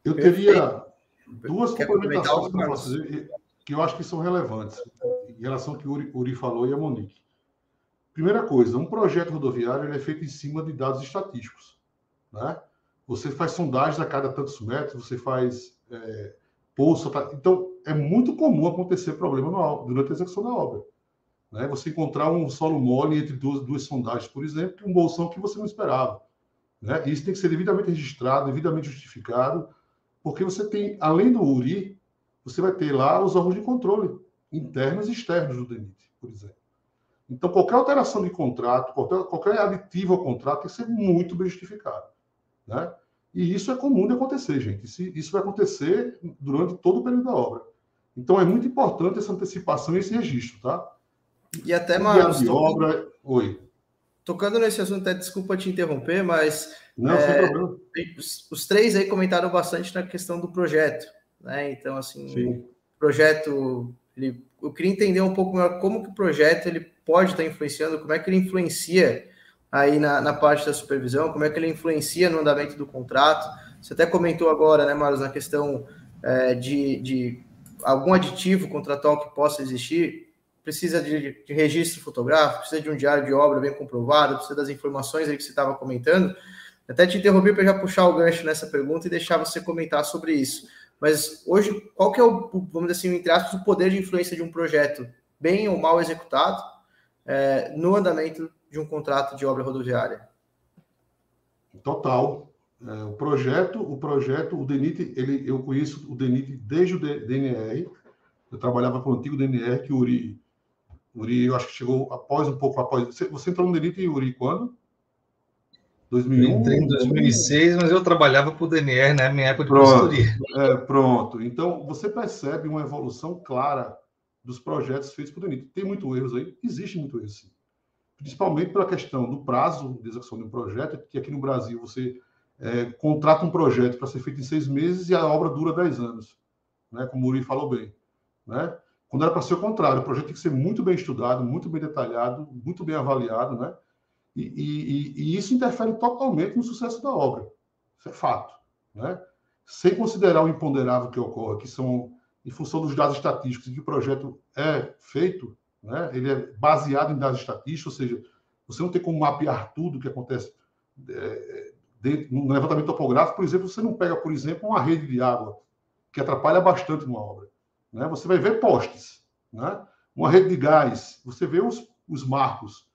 [SPEAKER 3] Eu teria duas complementações para fazer que eu acho que são relevantes em relação ao que o Uri, Uri falou e a Monique. Primeira coisa, um projeto rodoviário é feito em cima de dados estatísticos. Né? Você faz sondagens a cada tantos metros, você faz é, poço. Então, é muito comum acontecer problema no, durante a execução da obra. Né? Você encontrar um solo mole entre duas, duas sondagens, por exemplo, um bolsão que você não esperava. Né? Isso tem que ser devidamente registrado, devidamente justificado, Porque você tem, além do URI, você vai ter lá os órgãos de controle internos e externos do DENIT, por exemplo. Então, qualquer alteração de contrato, qualquer, qualquer aditivo ao contrato tem que ser muito bem justificado. Né? E isso é comum de acontecer, gente. Isso, isso vai acontecer durante todo o período da obra. Então, é muito importante essa antecipação e esse registro, tá?
[SPEAKER 1] E até, mais.
[SPEAKER 3] Obra... Oi.
[SPEAKER 1] Tocando nesse assunto, até desculpa te interromper, mas...
[SPEAKER 3] Não, é, sem problema.
[SPEAKER 1] Os, os, três aí comentaram bastante na questão do projeto, né? Então, assim, Sim. o projeto... Ele, eu queria entender um pouco melhor como que o projeto ele pode estar influenciando, como é que ele influencia aí na, na parte da supervisão, como é que ele influencia no andamento do contrato. Você até comentou agora, né, Marlos, na questão é, de, de algum aditivo contratual que possa existir, precisa de, de, registro fotográfico, precisa de um diário de obra bem comprovado, precisa das informações aí que você estava comentando. Até te interrompi para já puxar o gancho nessa pergunta e deixar você comentar sobre isso. Mas hoje, qual que é o, vamos dizer assim, entre aspas, o poder de influência de um projeto bem ou mal executado é, no andamento de um contrato de obra rodoviária.
[SPEAKER 3] Total. É, o projeto, o projeto, o DENIT, ele, eu conheço o DENIT desde o DNR. Eu trabalhava com o antigo DNR que o Uri, Uri, eu acho que chegou após um pouco após. Você, você entrou no DENIT, Uri, quando?
[SPEAKER 4] 2001? Eu entrei em 2006, mas eu trabalhava para o DNR na né? minha época de pronto.
[SPEAKER 3] É, pronto. Então, você percebe uma evolução clara dos projetos feitos por DENIT. Tem muito erros aí? Existe muito erro, sim principalmente pela questão do prazo de execução de um projeto, que aqui no Brasil você é, contrata um projeto para ser feito em seis meses e a obra dura dez anos, né? como o Uri falou bem. Né? Quando era para ser o contrário, o projeto tem que ser muito bem estudado, muito bem detalhado, muito bem avaliado, né? E, e, e isso interfere totalmente no sucesso da obra. Isso é fato, né? Sem considerar o imponderável que ocorre, que são, em função dos dados estatísticos que o projeto é feito, né? Ele é baseado em dados estatísticos, ou seja, você não tem como mapear tudo o que acontece é, dentro, no levantamento topográfico. Por exemplo, você não pega, por exemplo, uma rede de água, que atrapalha bastante uma obra. Né? Você vai ver postes, né? uma rede de gás, você vê os, os marcos.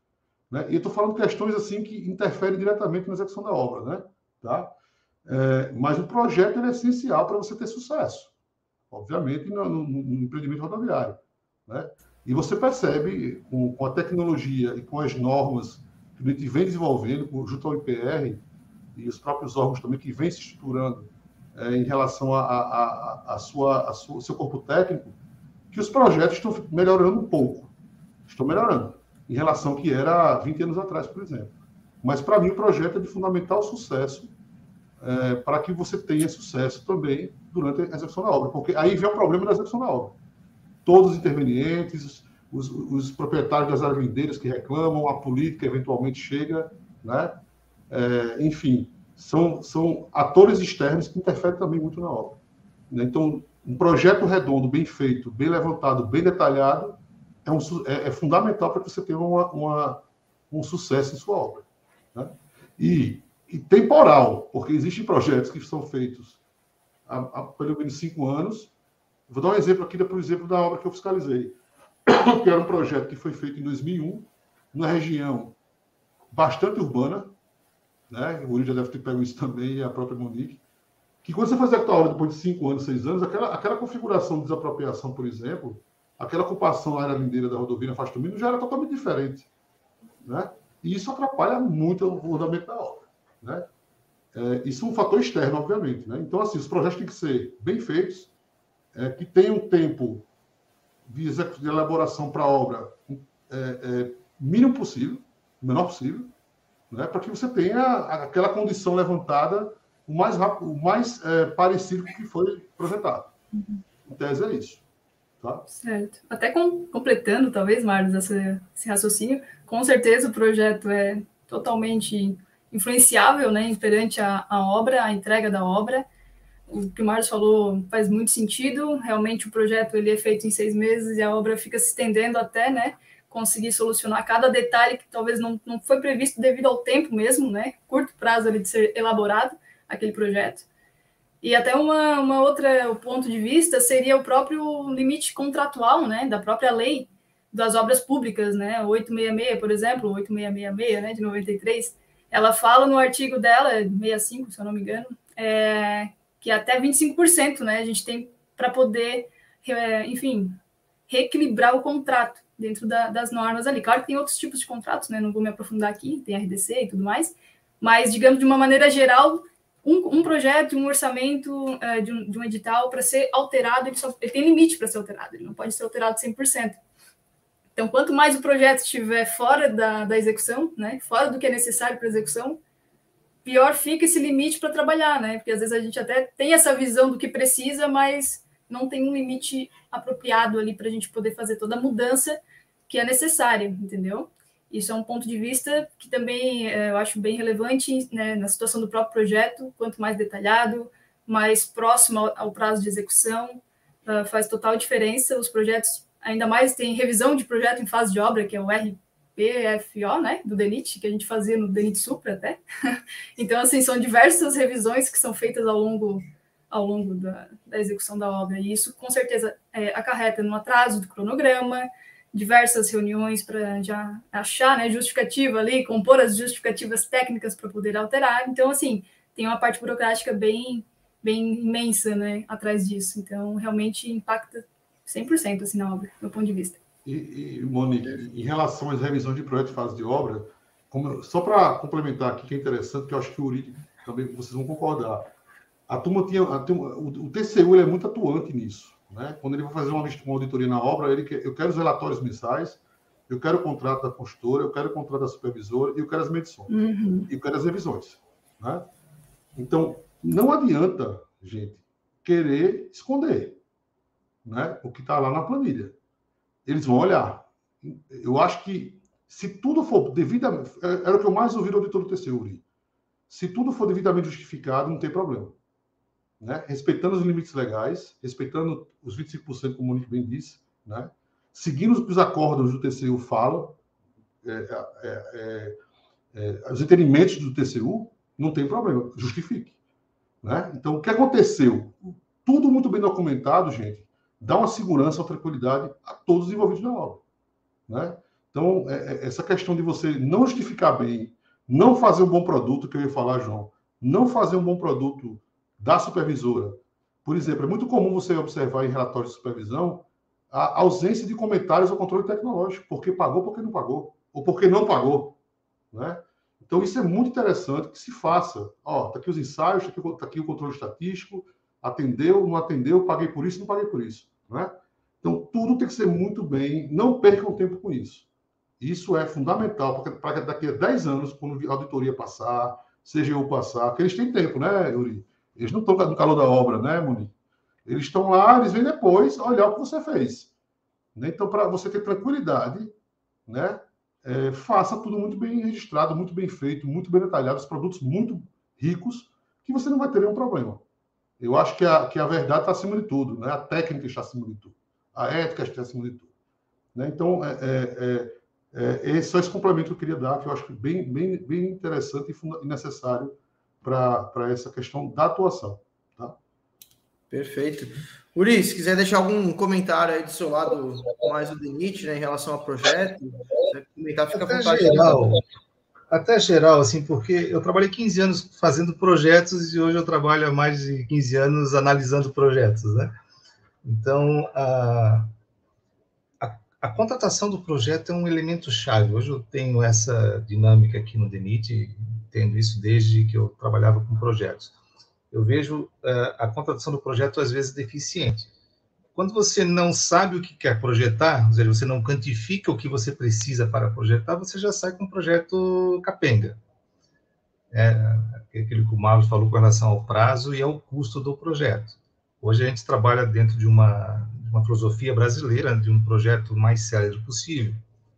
[SPEAKER 3] Né? E estou falando questões assim que interferem diretamente na execução da obra. Né? Tá? É, mas o projeto é essencial para você ter sucesso, obviamente, no, no, no empreendimento rodoviário. Né? E você percebe, com, com, a tecnologia e com as normas que a gente vem desenvolvendo, junto ao IPR e os próprios órgãos também que vêm se estruturando é, em relação a, a, a, a, sua, a sua, seu corpo técnico, que os projetos estão melhorando um pouco. Estão melhorando, em relação ao que era 20 anos atrás, por exemplo. Mas, para mim, o projeto é de fundamental sucesso é, para que você tenha sucesso também durante a execução da obra. Porque aí vem o problema da execução da obra todos os intervenientes, os, os proprietários das arvendeiras que reclamam, a política eventualmente chega, né? É, enfim, são, são atores externos que interferem também muito na obra. Né? Então, um projeto redondo, bem feito, bem levantado, bem detalhado, é, um, é, é fundamental para que você tenha uma, uma, um sucesso em sua obra. Né? E, e, temporal, porque existem projetos que são feitos há, há pelo menos cinco anos Vou dar um exemplo aqui, por exemplo, da obra que eu fiscalizei, que era um projeto que foi feito em 2001, numa região bastante urbana, né? O já deve ter pego isso também, e a própria Monique, que quando você fazia a obra depois de cinco anos, seis anos, aquela, aquela configuração de desapropriação, por exemplo, aquela ocupação área lindeira da rodovia na faixa do Minas já era totalmente diferente, né? E isso atrapalha muito o andamento da obra, né? É, isso é um fator externo, obviamente, né? Então, assim, os projetos têm que ser bem feitos, é, que tem um tempo de, de elaboração para a obra é, é, mínimo possível, o menor possível, né, para que você tenha aquela condição levantada o mais rápido, o mais é, parecido com o que foi projetado. Uhum. Em tese é isso. Tá?
[SPEAKER 2] Certo. Até com, completando, talvez, Marlos, esse, esse raciocínio, com certeza o projeto é totalmente influenciável né, perante a, a obra, a entrega da obra, o que o Marcos falou faz muito sentido. Realmente o projeto ele é feito em seis meses e a obra fica se estendendo até, né, conseguir solucionar cada detalhe que talvez não, não foi previsto devido ao tempo mesmo, né, curto prazo ali de ser elaborado aquele projeto. E até uma, uma outra ponto de vista seria o próprio limite contratual, né, da própria lei das obras públicas, né, 866, por exemplo, 8666, né, de 93, ela fala no artigo dela, 65, se eu não me engano, é, que até 25%, né? A gente tem para poder, é, enfim, reequilibrar o contrato dentro da, das normas ali. Claro que tem outros tipos de contratos, né? Não vou me aprofundar aqui, tem RDC e tudo mais, mas, digamos, de uma maneira geral, um, um projeto, um orçamento é, de, um, de, um, edital, para ser alterado, ele, só, ele tem limite para ser alterado, ele não pode ser alterado 100%. Então, quanto mais o projeto estiver fora da, da execução, né, fora do que é necessário para execução, pior fica esse limite para trabalhar, né? Porque às vezes a gente até tem essa visão do que precisa, mas não tem um limite apropriado ali para a gente poder fazer toda a mudança que é necessária, entendeu? Isso é um ponto de vista que também é, eu acho bem relevante né, na situação do próprio projeto. Quanto mais detalhado, mais próximo ao, ao prazo de execução, uh, faz total diferença. Os projetos, ainda mais, tem revisão de projeto em fase de obra, que é o RPFO, né, do DENIT, que a gente fazia no DENIT Supra até. então, assim, são diversas revisões que são feitas ao longo ao longo da, da execução da obra. E isso, com certeza, é, acarreta no atraso do cronograma, diversas reuniões para já achar né, justificativa ali, compor as justificativas técnicas para poder alterar. Então, assim, tem uma parte burocrática bem, bem imensa né, atrás disso. Então, realmente impacta 100% assim, na obra, do meu ponto de vista.
[SPEAKER 3] E, e Monique, em relação às revisões de projeto de fase de obra, como, só para complementar aqui, que é interessante, que eu acho que o Uri também vocês vão concordar. A turma tinha. A turma, o, o TCU é muito atuante nisso. Né? Quando ele vai fazer uma, uma auditoria na obra, ele quer, eu quero os relatórios mensais, eu quero o contrato da consultora, eu quero o contrato da supervisora e eu quero as medições. Uhum. Eu quero as revisões. Né? Então, não adianta, gente, querer esconder né, o que está lá na planilha. Eles vão olhar. Eu acho que se tudo for devidamente. É, era o que eu mais ouvi do auditor do TCU, Se tudo for devidamente justificado, não tem problema né? respeitando os limites legais, respeitando os 25%, como o Monique bem disse, né? seguindo os acordos do TCU falam, é é, é, é, os entendimentos do TCU, não tem problema, justifique. Né? Então, o que aconteceu? Tudo muito bem documentado, gente, dá uma segurança, uma tranquilidade a todos os envolvidos na obra. Né? Então, é, é, essa questão de você não justificar bem, não fazer um bom produto, que eu ia falar, João, não fazer um bom produto da supervisora. Por exemplo, é muito comum você observar em relatórios de supervisão a ausência de comentários ao controle tecnológico, porque pagou, porque não pagou, ou porque não pagou, né? Então isso é muito interessante que se faça. Ó, tá aqui os ensaios, tá aqui, tá aqui o controle estatístico, atendeu, não atendeu, paguei por isso, não paguei por isso, né? Então tudo tem que ser muito bem, não percam tempo com isso. Isso é fundamental para daqui a 10 anos, quando a auditoria passar, seja eu passar, porque eles têm tempo, né, Yuri? Eles não estão no calor da obra, né, Muni? Eles estão lá, eles vêm depois olhar o que você fez. Né? Então, para você ter tranquilidade, né, é, faça tudo muito bem registrado, muito bem feito, muito bem detalhado, os produtos muito ricos, que você não vai ter nenhum problema. Eu acho que a, que a verdade está acima de tudo, né? a técnica está acima de tudo, a ética está acima de tudo. Né? Então, é, é, é, é, só esse complemento que eu queria dar, que eu acho bem, bem, bem interessante e necessário para essa questão da atuação. Tá?
[SPEAKER 1] Perfeito. Uri, se quiser deixar algum comentário aí do seu lado mais o DENIT, né, em relação ao projeto, comentar, fica
[SPEAKER 4] até à vontade. Geral, até geral, assim, porque eu trabalhei 15 anos fazendo projetos e hoje eu trabalho há mais de 15 anos analisando projetos, né? Então, a, a, a contratação do projeto é um elemento chave. Hoje eu tenho essa dinâmica aqui no DENIT, tendo isso desde que eu trabalhava com projetos. Eu vejo uh, a contratação do projeto às vezes deficiente. Quando você não sabe o que quer projetar, ou seja, você não quantifica o que você precisa para projetar, você já sai com um projeto capenga. É, aquele que o Marlos falou com relação ao prazo e ao custo do projeto. Hoje a gente trabalha dentro de uma, uma filosofia brasileira, de um projeto mais sério possível,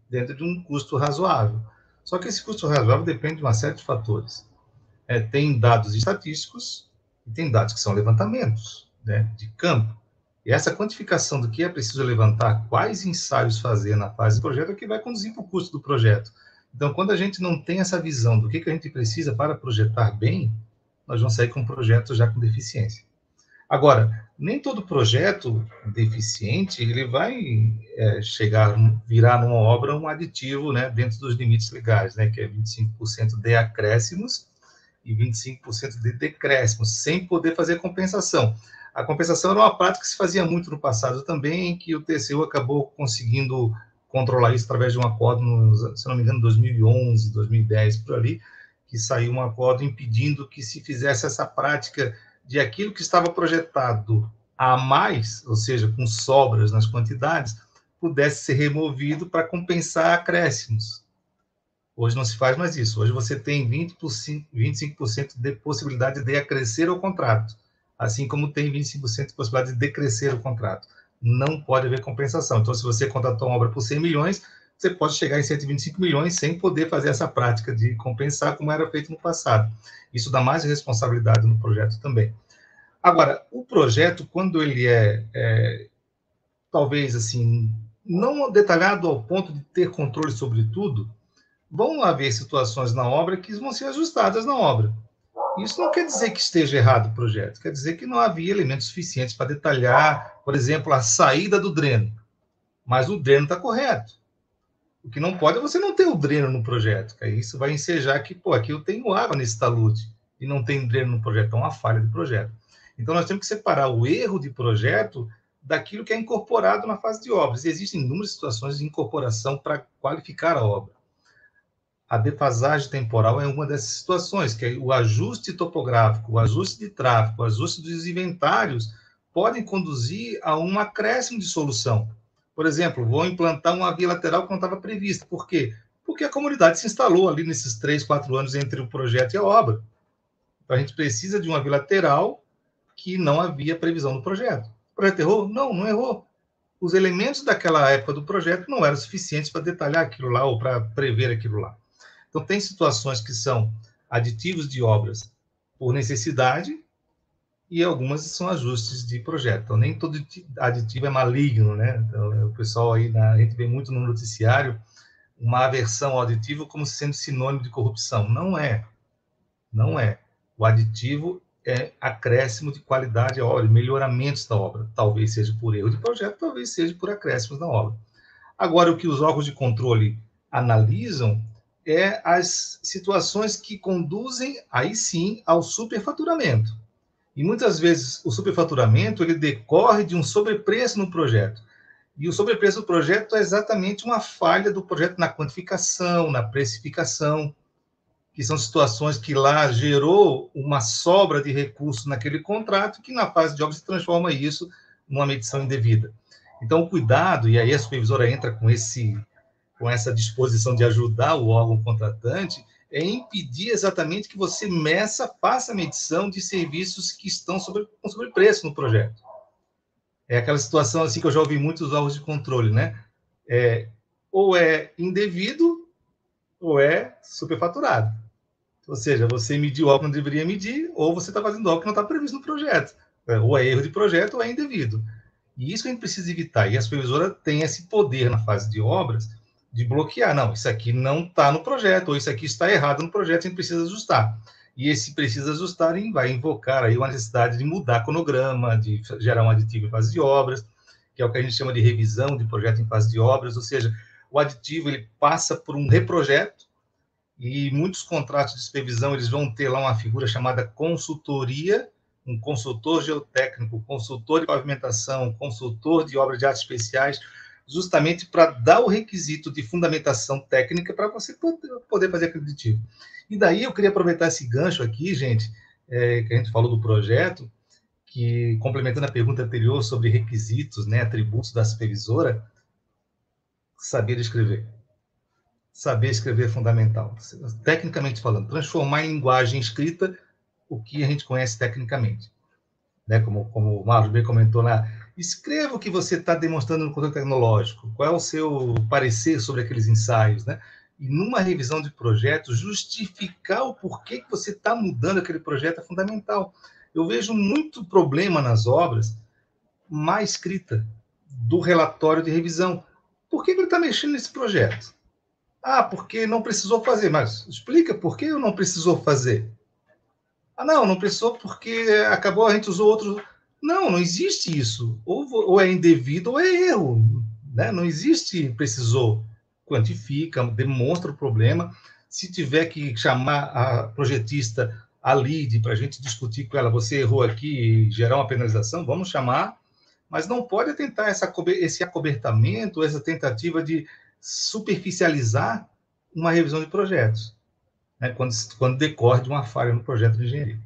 [SPEAKER 4] dentro de um custo razoável. Só que esse custo razoável depende de uma série de fatores. É, tem dados estatísticos e tem dados que são levantamentos né, de campo. E essa quantificação do que é preciso levantar, quais ensaios fazer na fase do projeto, é que vai conduzir para o custo do projeto. Então, quando a gente não tem essa visão do que, que a gente precisa para projetar bem, nós vamos sair com um projeto já com deficiência. Agora, nem todo projeto deficiente ele vai é, chegar, virar numa obra um aditivo né, dentro dos limites legais, né, que é 25% de acréscimos e 25% de decréscimo, sem poder fazer compensação. A compensação era uma prática que se fazia muito no passado também, que o TCU acabou conseguindo controlar isso através de um acordo, se não me engano, 2011, 2010, por ali, que saiu um acordo impedindo que se fizesse essa prática de aquilo que estava projetado a mais, ou seja, com sobras nas quantidades, pudesse ser removido para compensar acréscimos. Hoje não se faz mais isso. Hoje você tem 20%, 25% de possibilidade de acrescer o contrato, assim como tem 25% de possibilidade de decrescer o contrato. Não pode haver compensação. Então, se você contratou uma obra por 100 milhões, você pode chegar em 125 milhões sem poder fazer essa prática de compensar como era feito no passado. Isso dá mais responsabilidade no projeto também. Agora, o projeto, quando ele é, é talvez assim, não detalhado ao ponto de ter controle sobre tudo, vão haver situações na obra que vão ser ajustadas na obra. Isso não quer dizer que esteja errado o projeto, quer dizer que não havia elementos suficientes para detalhar, por exemplo, a saída do dreno. Mas o dreno está correto. O que não pode é você não ter o dreno no projeto, que aí isso vai ensejar que, pô, aqui eu tenho água nesse talude e não tem dreno no projeto, é uma falha de projeto. Então nós temos que separar o erro de projeto daquilo que é incorporado na fase de obras. E existem inúmeras situações de incorporação para qualificar a obra. A defasagem temporal é uma dessas situações, que é o ajuste topográfico, o ajuste de tráfego, o ajuste dos inventários podem conduzir a um acréscimo de solução. Por exemplo, vou implantar uma via lateral que não estava prevista. Por quê? Porque a comunidade se instalou ali nesses três, quatro anos entre o projeto e a obra. Então, a gente precisa de uma via lateral que não havia previsão no projeto. O projeto errou? Não, não errou. Os elementos daquela época do projeto não eram suficientes para detalhar aquilo lá ou para prever aquilo lá. Então, tem situações que são aditivos de obras por necessidade e algumas são ajustes de projeto. Então, nem todo aditivo é maligno, né? Então, o pessoal aí, na, a gente vê muito no noticiário uma aversão ao aditivo como sendo sinônimo de corrupção. Não é. Não é. O aditivo é acréscimo de qualidade à obra, melhoramentos da obra. Talvez seja por erro de projeto, talvez seja por acréscimos na obra. Agora, o que os órgãos de controle analisam é as situações que conduzem, aí sim, ao superfaturamento. E muitas vezes o superfaturamento ele decorre de um sobrepreço no projeto. E o sobrepreço do projeto é exatamente uma falha do projeto na quantificação, na precificação, que são situações que lá gerou uma sobra de recursos naquele contrato, que na fase de obra se transforma isso numa medição indevida. Então, o cuidado, e aí a supervisora entra com, esse, com essa disposição de ajudar o órgão contratante, é impedir exatamente que você meça, faça a medição de serviços que estão sobre, com sobrepreço no projeto. É aquela situação assim que eu já ouvi muitos órgãos de controle, né? É, ou é indevido ou é superfaturado. Ou seja, você mediu algo que não deveria medir, ou você está fazendo algo que não está previsto no projeto. É, ou é erro de projeto ou é indevido. E isso a gente precisa evitar. E a supervisora tem esse poder na fase de obras de bloquear. Não, isso aqui não está no projeto, ou isso aqui está errado no projeto, a gente precisa ajustar. E esse precisa ajustar vai invocar aí uma necessidade de mudar cronograma, de gerar um aditivo em fase de obras, que é o que a gente chama de revisão de projeto em fase de obras, ou seja, o aditivo ele passa por um reprojeto, e muitos contratos de supervisão eles vão ter lá uma figura chamada consultoria, um consultor geotécnico, consultor de pavimentação, consultor de obras de artes especiais, justamente para dar o requisito de fundamentação técnica para você poder fazer acreditivo. E daí eu queria aproveitar esse gancho aqui, gente, é, que a gente falou do projeto, que complementando a pergunta anterior sobre requisitos, né, atributos da supervisora, saber escrever. Saber escrever é fundamental. Tecnicamente falando, transformar em linguagem escrita o que a gente conhece tecnicamente. Né, como, como o Marlos bem comentou lá, escreva o que você está demonstrando no conteúdo tecnológico, qual é o seu parecer sobre aqueles ensaios, né? E numa revisão de projeto, justificar o porquê que você está mudando aquele projeto é fundamental. Eu vejo muito problema nas obras má escrita do relatório de revisão. Por que ele está mexendo nesse projeto? Ah, porque não precisou fazer. Mas explica por que não precisou fazer. Ah, não, não precisou porque acabou, a gente usou outro não, não existe isso. Ou, ou é indevido ou é erro. Né? Não existe precisou. Quantifica, demonstra o problema. Se tiver que chamar a projetista a lead para a gente discutir com ela, você errou aqui e gerar uma penalização, vamos chamar, mas não pode tentar essa, esse acobertamento, essa tentativa de superficializar uma revisão de projetos, né, quando, quando decorre de uma falha no projeto de engenharia.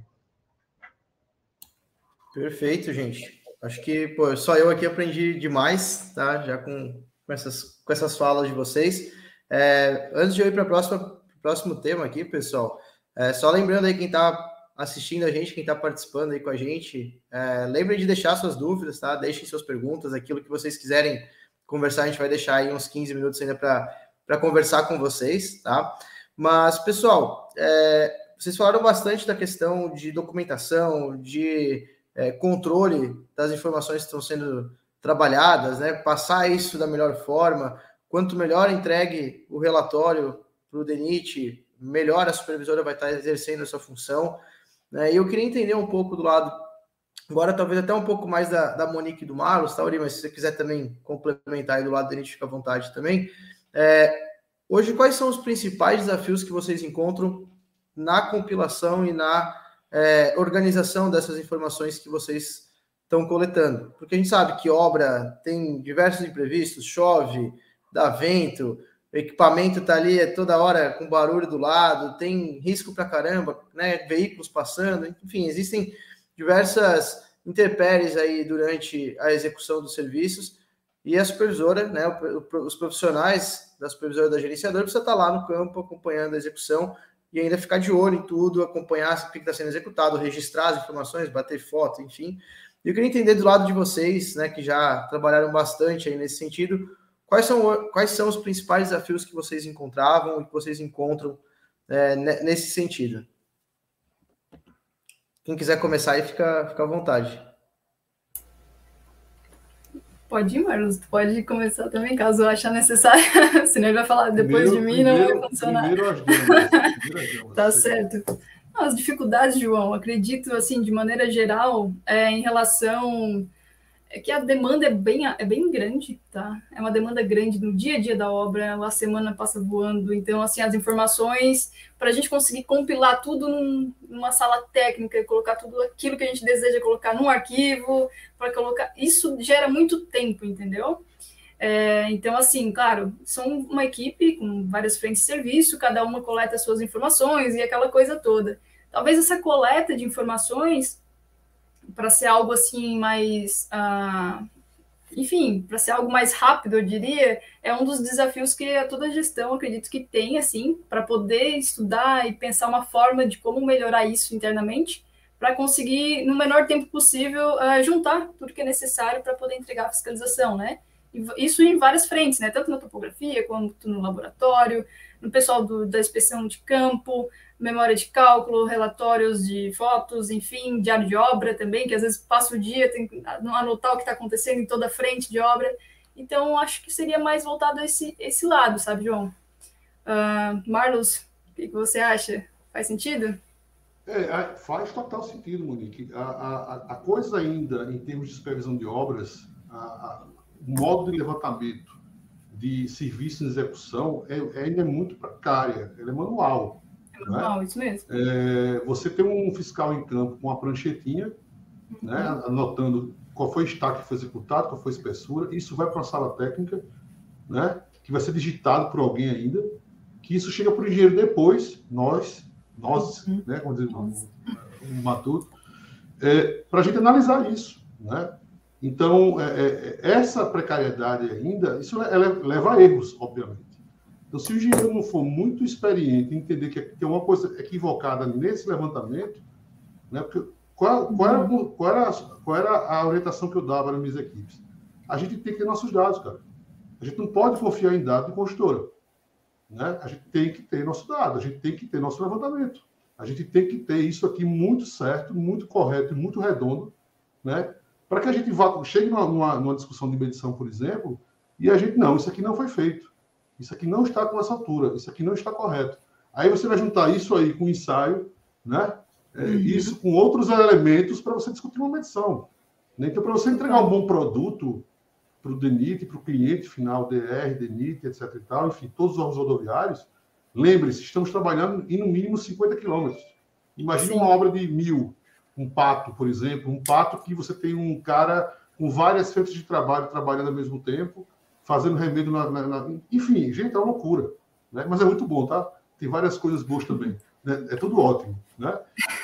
[SPEAKER 1] Perfeito, gente. Acho que pô, só eu aqui aprendi demais, tá? Já com, com, essas, com essas falas de vocês. É, antes de eu ir para o próximo tema aqui, pessoal, é, só lembrando aí quem está assistindo a gente, quem está participando aí com a gente, é, lembrem de deixar suas dúvidas, tá? Deixem suas perguntas, aquilo que vocês quiserem conversar, a gente vai deixar aí uns 15 minutos ainda para conversar com vocês, tá? Mas, pessoal, é, vocês falaram bastante da questão de documentação, de é, controle das informações que estão sendo trabalhadas, né? Passar isso da melhor forma. Quanto melhor entregue o relatório para o DENIT, melhor a supervisora vai estar exercendo essa função. Né? E eu queria entender um pouco do lado, agora talvez até um pouco mais da, da Monique e do Marlos, tá, Uri? Mas se você quiser também complementar aí do lado do DENIT, fica à vontade também. É, hoje, quais são os principais desafios que vocês encontram na compilação e na é, organização dessas informações que vocês estão coletando. Porque a gente sabe que obra tem diversos imprevistos, chove, dá vento, o equipamento está ali toda hora com barulho do lado, tem risco para caramba, né? Veículos passando, enfim, existem diversas intempéries aí durante a execução dos serviços e a supervisora, né, os profissionais da supervisora da gerenciadora precisa estar lá no campo acompanhando a execução e ainda ficar de olho em tudo, acompanhar o que está sendo executado, registrar as informações, bater foto, enfim. E eu queria entender do lado de vocês, né, que já trabalharam bastante aí nesse sentido, quais são, quais são os principais desafios que vocês encontravam e que vocês encontram é, nesse sentido. Quem quiser começar aí, fica, fica à vontade.
[SPEAKER 2] Pode ir, Marlos, pode começar também, caso eu achar necessário. Senão ele vai falar depois primeiro, de mim, primeiro, não vai funcionar. Primeiro as damas, tá certo. As dificuldades, João, acredito, assim, de maneira geral, é, em relação é que a demanda é bem, é bem grande, tá? É uma demanda grande no dia a dia da obra, a semana passa voando, então, assim, as informações, para a gente conseguir compilar tudo num, numa sala técnica, colocar tudo aquilo que a gente deseja colocar num arquivo, para colocar, isso gera muito tempo, entendeu? É, então, assim, claro, são uma equipe com várias frentes de serviço, cada uma coleta suas informações e aquela coisa toda. Talvez essa coleta de informações para ser algo assim mais. Uh, enfim, para ser algo mais rápido, eu diria, é um dos desafios que toda gestão acredito que tem, assim, para poder estudar e pensar uma forma de como melhorar isso internamente, para conseguir, no menor tempo possível, uh, juntar tudo que é necessário para poder entregar a fiscalização, né? Isso em várias frentes, né? Tanto na topografia quanto no laboratório, no pessoal do, da inspeção de campo, memória de cálculo, relatórios de fotos, enfim, diário de obra também, que às vezes passa o dia, tem que anotar o que está acontecendo em toda a frente de obra. Então, acho que seria mais voltado a esse, esse lado, sabe, João? Uh, Marlos, o que, você acha? Faz sentido?
[SPEAKER 3] É, faz total sentido, Monique. A, a, a coisa ainda, em termos de supervisão de obras, a, o modo de levantamento de serviço em execução é, é ainda é muito precária, ela é manual.
[SPEAKER 2] Manual, é? isso mesmo.
[SPEAKER 3] É, você tem um fiscal em campo com uma pranchetinha, uhum. né, anotando qual foi o estado que foi executado, qual foi a espessura, isso vai para uma sala técnica, né, que vai ser digitado por alguém ainda, que isso chega para o engenheiro depois, nós, nós, uhum. né, como diz o um matuto, é, para a gente analisar isso, né? Então, é, é, essa precariedade ainda, isso leva a erros, obviamente. Então, se o engenheiro não for muito experiente em entender que tem uma coisa equivocada nesse levantamento, né? Porque qual, qual, era, qual, era, qual era a orientação que eu dava nas minhas equipes? A gente tem que ter nossos dados, cara. A gente não pode confiar em dados de construtora. Né? A gente tem que ter nosso dado, a gente tem que ter nosso levantamento. A gente tem que ter isso aqui muito certo, muito correto e muito redondo, né? Para que a gente vá, chegue numa, numa discussão de medição, por exemplo, e a gente, não, isso aqui não foi feito. Isso aqui não está com essa altura, isso aqui não está correto. Aí você vai juntar isso aí com o ensaio, né? É, uhum. Isso com outros elementos para você discutir uma medição. Né? Então, para você entregar um bom produto para o DENIT, para o cliente final, DR, DENIT, etc. e tal, enfim, todos os órgãos rodoviários, lembre-se, estamos trabalhando em no mínimo 50 quilômetros. Imagina uma obra de mil, um pato, por exemplo, um pato que você tem um cara com várias frentes de trabalho trabalhando ao mesmo tempo, fazendo remédio na, na, na... enfim, gente, é uma loucura, né? Mas é muito bom, tá? Tem várias coisas boas também, né? é tudo ótimo, né?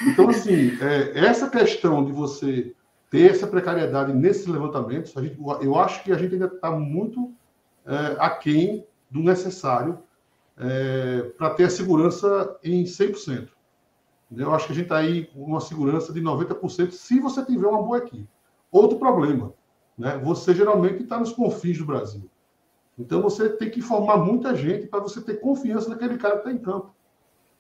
[SPEAKER 3] Então assim, é, essa questão de você ter essa precariedade nesses levantamentos, gente, eu acho que a gente ainda está muito é, aquém do necessário é, para ter a segurança em 100%. Eu acho que a gente está aí com uma segurança de 90% se você tiver uma boa equipe. Outro problema, né? você geralmente está nos confins do Brasil. Então você tem que formar muita gente para você ter confiança naquele cara que está em campo.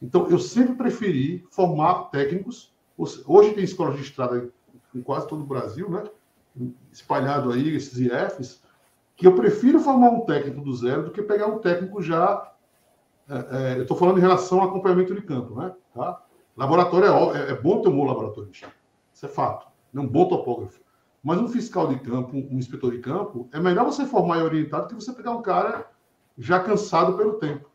[SPEAKER 3] Então eu sempre preferi formar técnicos. Hoje tem escolas de estrada em quase todo o Brasil, né? espalhado aí, esses IFs, que eu prefiro formar um técnico do zero do que pegar um técnico já. É, é, eu estou falando em relação ao acompanhamento de campo, né? Tá? Laboratório é, é, bom ter um bom laboratorista. Isso é fato. É um bom topógrafo. Mas um fiscal de campo, um inspetor de campo, é melhor você formar e orientar do que você pegar um cara já cansado pelo tempo,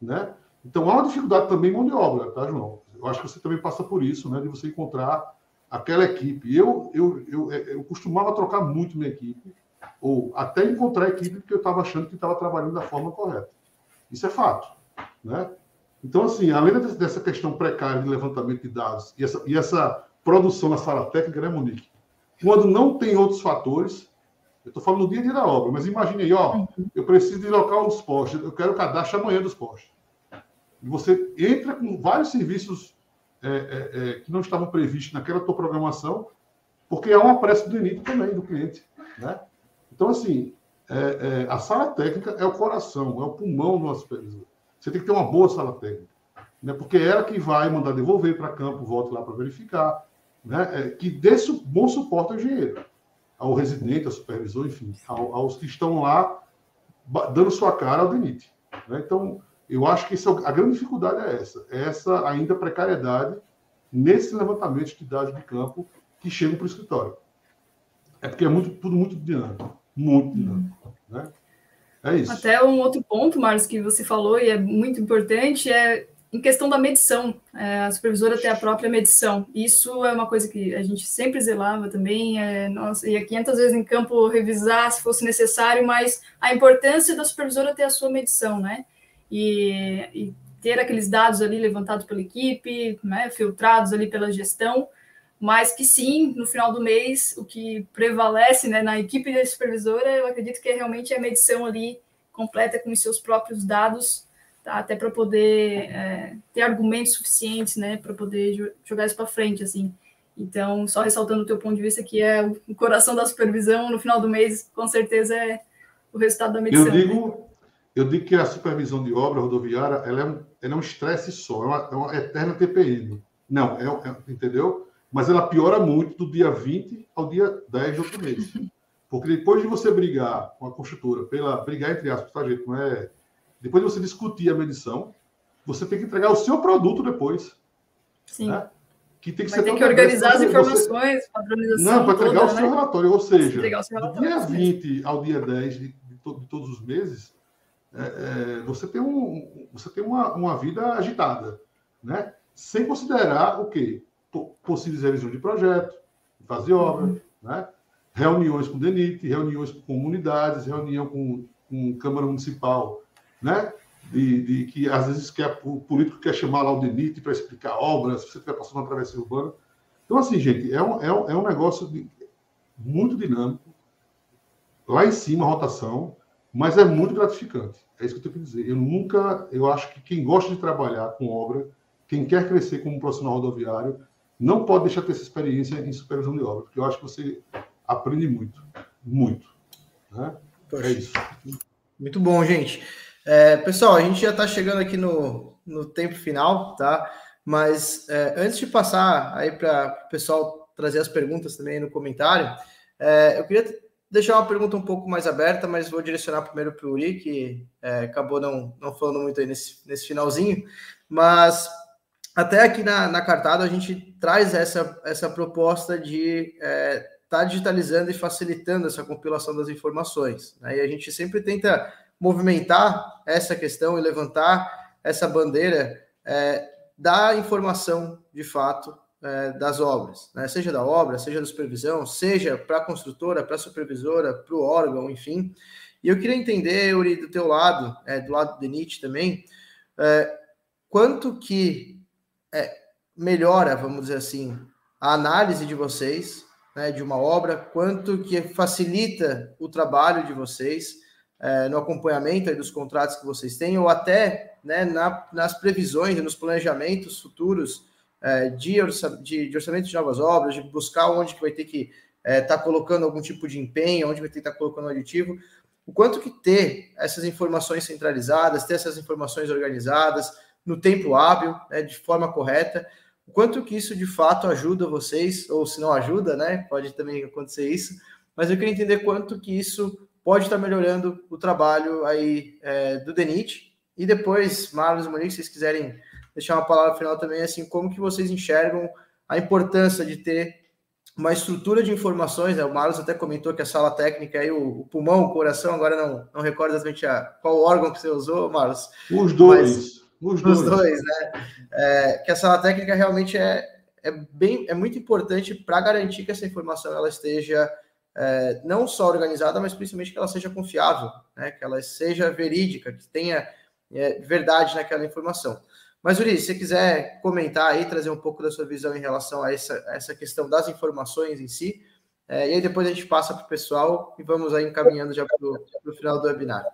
[SPEAKER 3] né? Então há uma dificuldade também mão de obra, tá, João? Eu acho que você também passa por isso, né? De você encontrar aquela equipe. Eu, eu, eu, eu costumava trocar muito minha equipe, ou até encontrar a equipe porque eu estava achando que estava trabalhando da forma correta. Isso é fato, né? Então, assim, além dessa questão precária de levantamento de dados e essa, e essa produção na sala técnica, né, Monique? Quando não tem outros fatores, eu estou falando no dia a dia da obra, mas imagine aí, ó, eu preciso de local os postes, eu quero cadastro amanhã dos postes. E você entra com vários serviços é, é, é, que não estavam previstos naquela tua programação, porque há uma pressa do início também do cliente, né? Então, assim, é, é, a sala técnica é o coração, é o pulmão do supervisor. Você tem que ter uma boa sala técnica, né? porque é ela que vai mandar devolver para campo, volte lá para verificar, né? É, que dê bom suporte ao engenheiro, ao residente, ao supervisor, enfim, ao, aos que estão lá dando sua cara ao DENIT. Né? Então, eu acho que é a grande dificuldade é essa, é essa ainda precariedade nesse levantamento de dados de campo que chegam para o escritório. É porque é muito, tudo muito dinâmico, muito dinâmico, né? É isso.
[SPEAKER 2] Até um outro ponto, Marcos, que você falou e é muito importante é em questão da medição. É, a supervisora ter a própria medição. Isso é uma coisa que a gente sempre zelava também. É, nossa, ia 500 vezes em campo revisar se fosse necessário, mas a importância da supervisora ter a sua medição, né? E, e ter aqueles dados ali levantados pela equipe, né, filtrados ali pela gestão, mas que sim, no final do mês, o que prevalece né, na equipe da supervisora, eu acredito que é realmente a medição ali completa com os seus próprios dados? Até para poder é, ter argumentos suficientes, né, para poder jogar isso para frente, assim. Então, só ressaltando o teu ponto de vista, que é o coração da supervisão, no final do mês, com certeza é o resultado da medição.
[SPEAKER 3] Eu digo, né? eu digo que a supervisão de obra rodoviária, ela é um, ela é um estresse só, é uma, é uma eterna TPM. Não, é, é, entendeu? mas ela piora muito do dia 20 ao dia 10 do outro mês. Porque depois de você brigar com a construtora, pela brigar entre aspas, tá, gente? Não é. Depois de você discutir a medição, você tem que entregar o seu produto depois.
[SPEAKER 2] Sim. Né?
[SPEAKER 3] Que tem que
[SPEAKER 2] Vai
[SPEAKER 3] ser
[SPEAKER 2] ter que organizar as informações, você... padronização.
[SPEAKER 3] Não, para entregar toda, o seu né? relatório. Ou seja, do dia 20 ao dia 10 de, de, to, de todos os meses, é, é, você tem, um, você tem uma, uma vida agitada. Né? Sem considerar o quê? possíveis revisões de projeto, fase de obra, uhum. né? reuniões com o DENIT, reuniões com comunidades, reunião com, com Câmara Municipal, né? De, de, que às vezes quer, o político quer chamar lá o DENIT para explicar obras, se você estiver passando uma travessia urbana. Então, assim, gente, é um, é um, é um negócio de, muito dinâmico, lá em cima a rotação, mas é muito gratificante. É isso que eu tenho que dizer. Eu nunca, eu acho que quem gosta de trabalhar com obra, quem quer crescer como profissional rodoviário, não pode deixar de ter essa experiência em supervisão de obra, porque eu acho que você aprende muito, muito. Né? É isso.
[SPEAKER 1] Muito bom, gente. É, pessoal, a gente já está chegando aqui no, no tempo final, tá? Mas é, antes de passar aí para o pessoal trazer as perguntas também no comentário, é, eu queria deixar uma pergunta um pouco mais aberta, mas vou direcionar primeiro para o Uri, que é, acabou não, não falando muito aí nesse, nesse finalzinho. Mas até aqui na, na cartada a gente traz essa, essa proposta de estar é, tá digitalizando e facilitando essa compilação das informações. Né? E a gente sempre tenta movimentar essa questão e levantar essa bandeira é, da informação de fato é, das obras, né? seja da obra, seja da supervisão, seja para a construtora, para a supervisora, para o órgão, enfim. E eu queria entender, Yuri, do teu lado, é, do lado do DENIT também, é, quanto que é, melhora, vamos dizer assim, a análise de vocês, né, de uma obra, quanto que facilita o trabalho de vocês é, no acompanhamento dos contratos que vocês têm, ou até né, na, nas previsões, nos planejamentos futuros é, de, orça, de, de, orçamento de novas obras, de buscar onde que vai ter que estar é, tá colocando algum tipo de empenho, onde vai ter que estar tá colocando um aditivo, o quanto que ter essas informações centralizadas, ter essas informações organizadas no tempo hábil, né, de forma correta, o quanto que isso de fato ajuda vocês, ou se não ajuda, né, pode também acontecer isso, mas eu queria entender quanto que isso pode estar melhorando o trabalho aí é, do DENIT, e depois, Marlos e Monique, se vocês quiserem deixar uma palavra final também, assim, como que vocês enxergam a importância de ter uma estrutura de informações, né? o Marlos até comentou que a sala técnica aí, o, o pulmão, o coração, agora não, não recordo exatamente a, qual órgão que você usou, Marlos.
[SPEAKER 3] Os dois. os dois.
[SPEAKER 1] Os dois, né? É, que a sala técnica realmente é, é, bem, é muito importante para garantir que essa informação ela esteja é, não só organizada, mas principalmente que ela seja confiável, né? que ela seja verídica, que tenha é, verdade naquela informação. Mas, Uri, se você quiser comentar aí, trazer um pouco da sua visão em relação a essa, essa questão das informações em si, é, e aí depois a gente passa para o pessoal e vamos aí encaminhando já para o final do webinar.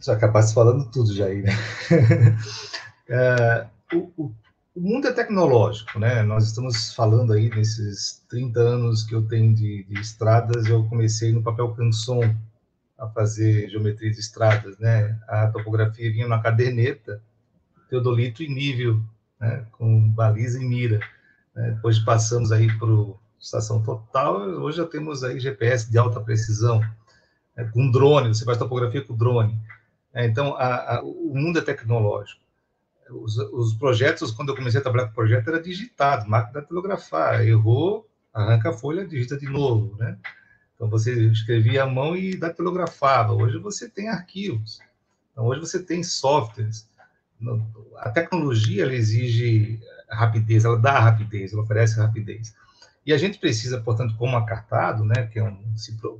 [SPEAKER 4] Já capaz falando tudo já aí, né? é, o, o, o, mundo é tecnológico, né? Nós estamos falando aí nesses 30 anos que eu tenho de, de estradas, eu comecei no papel canson, a fazer geometria de estradas, né? A topografia vinha na caderneta, teodolito e nível, né? Com baliza e mira. Né? Depois passamos aí para estação total, hoje já temos aí GPS de alta precisão, né? com drone, você faz topografia com drone. É, então, a, a, o mundo é tecnológico. Os, os, projetos, quando eu comecei a trabalhar com projeto, era digitado, máquina de datilografar, errou, arranca a folha, digita de novo, né? Então, você escrevia à mão e datilografava. Hoje você tem arquivos. Então, hoje você tem softwares. A tecnologia, ela exige rapidez, ela dá rapidez, ela oferece rapidez. E a gente precisa, portanto, como acartado, né, que é um,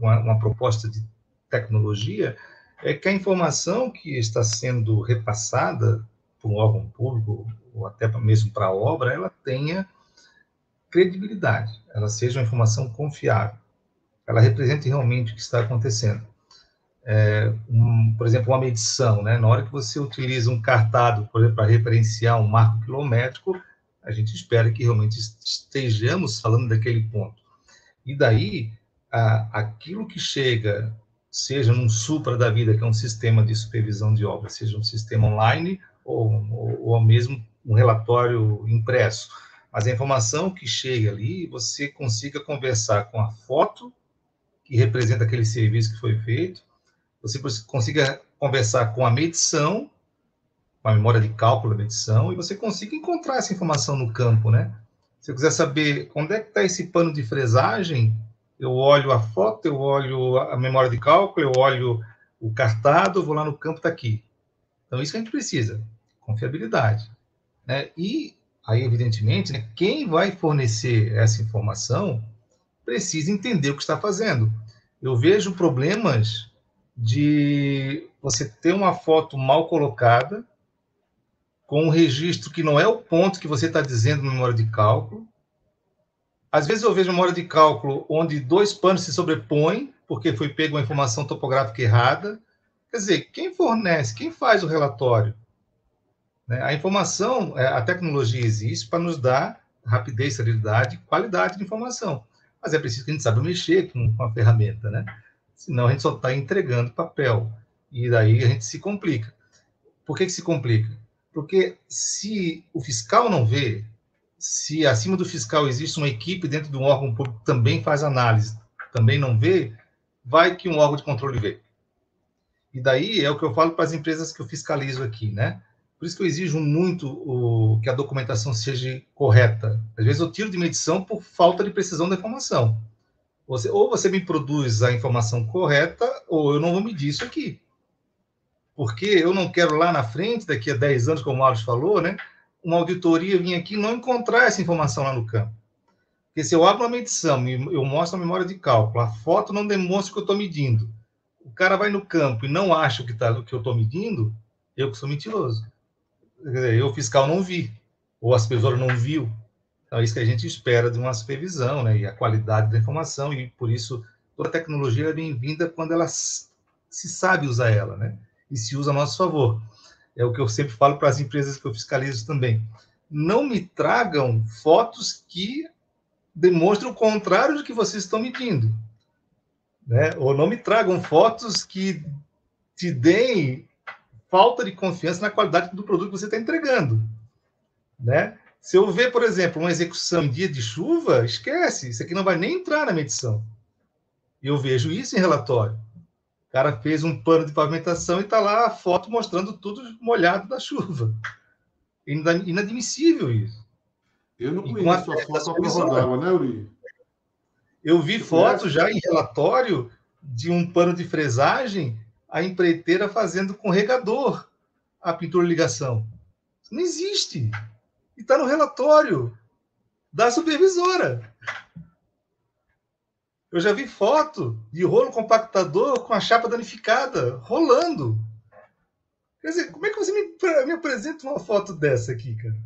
[SPEAKER 4] uma, uma proposta de tecnologia, é que a informação que está sendo repassada por um órgão público, ou até mesmo para a obra, ela tenha credibilidade, ela seja uma informação confiável ela represente realmente o que está acontecendo. É, um, por exemplo, uma medição, né? Na hora que você utiliza um cartado, por exemplo, para referenciar um marco quilométrico, a gente espera que realmente estejamos falando daquele ponto. E daí, a, aquilo que chega, seja num supra da vida, que é um sistema de supervisão de obra, seja um sistema online ou, ou, ou mesmo um relatório impresso, mas a informação que chega ali, você consiga conversar com a foto que representa aquele serviço que foi feito, você consiga conversar com a medição, com a memória de cálculo da medição, e você consiga encontrar essa informação no campo, né? Se eu quiser saber onde é que está esse pano de fresagem, eu olho a foto, eu olho a memória de cálculo, eu olho o cartado, vou lá no campo, está aqui. Então, isso que a gente precisa, confiabilidade. Né? E aí, evidentemente, né, quem vai fornecer essa informação precisa entender o que está fazendo. Eu vejo problemas de você ter uma foto mal colocada, com um registro que não é o ponto que você está dizendo na memória de cálculo. Às vezes eu vejo memória de cálculo onde dois panos se sobrepõem, porque foi pega uma informação topográfica errada. Quer dizer, quem fornece, quem faz o relatório? Né? A informação, é, a tecnologia existe para nos dar rapidez, celeridade qualidade de informação mas é preciso que a gente saiba mexer com a ferramenta, né? Senão a gente só está entregando papel, e daí a gente se complica. Por que, que se complica? Porque se o fiscal não vê, se acima do fiscal existe uma equipe dentro de um órgão público que também faz análise, também não vê, vai que um órgão de controle vê. E daí é o que eu falo para as empresas que eu fiscalizo aqui, né? Por isso que eu exijo muito o, que a documentação seja correta. Às vezes eu tiro de medição por falta de precisão da informação. Você, ou você me produz a informação correta, ou eu não vou medir isso aqui. Porque eu não quero lá na frente, daqui a 10 anos, como o Marcos falou, né, uma auditoria vir aqui e não encontrar essa informação lá no campo. Porque se eu abro uma medição eu mostro a memória de cálculo, a foto não demonstra o que eu estou medindo, o cara vai no campo e não acha o que, tá, o que eu estou medindo, eu que sou mentiroso. Eu, o fiscal, não vi, ou a supervisora não viu. Então, é isso que a gente espera de uma supervisão, né? E a qualidade da informação, e por isso toda tecnologia é bem-vinda quando ela se sabe usar ela, né? E se usa a nosso favor. É o que eu sempre falo para as empresas que eu fiscalizo também. Não me tragam fotos que demonstram o contrário do que vocês estão medindo. Né? Ou não me tragam fotos que te deem falta de confiança na qualidade do produto que você está entregando. Né? Se eu ver, por exemplo, uma execução em dia de chuva, esquece, isso aqui não vai nem entrar na medição. Eu vejo isso em relatório. O cara fez um pano de pavimentação e está lá a foto mostrando tudo molhado da chuva. Inadmissível isso.
[SPEAKER 3] Eu não conheço a, a foto à prova d'água, né, Uri?
[SPEAKER 4] Eu vi fotos já em relatório de um pano de fresagem, a empreiteira fazendo com regador a pintura ligação. Isso não existe. E está no relatório da supervisora. Eu já vi foto de rolo compactador com a chapa danificada, rolando. Quer dizer, como é que você me, me apresenta uma foto dessa aqui, cara?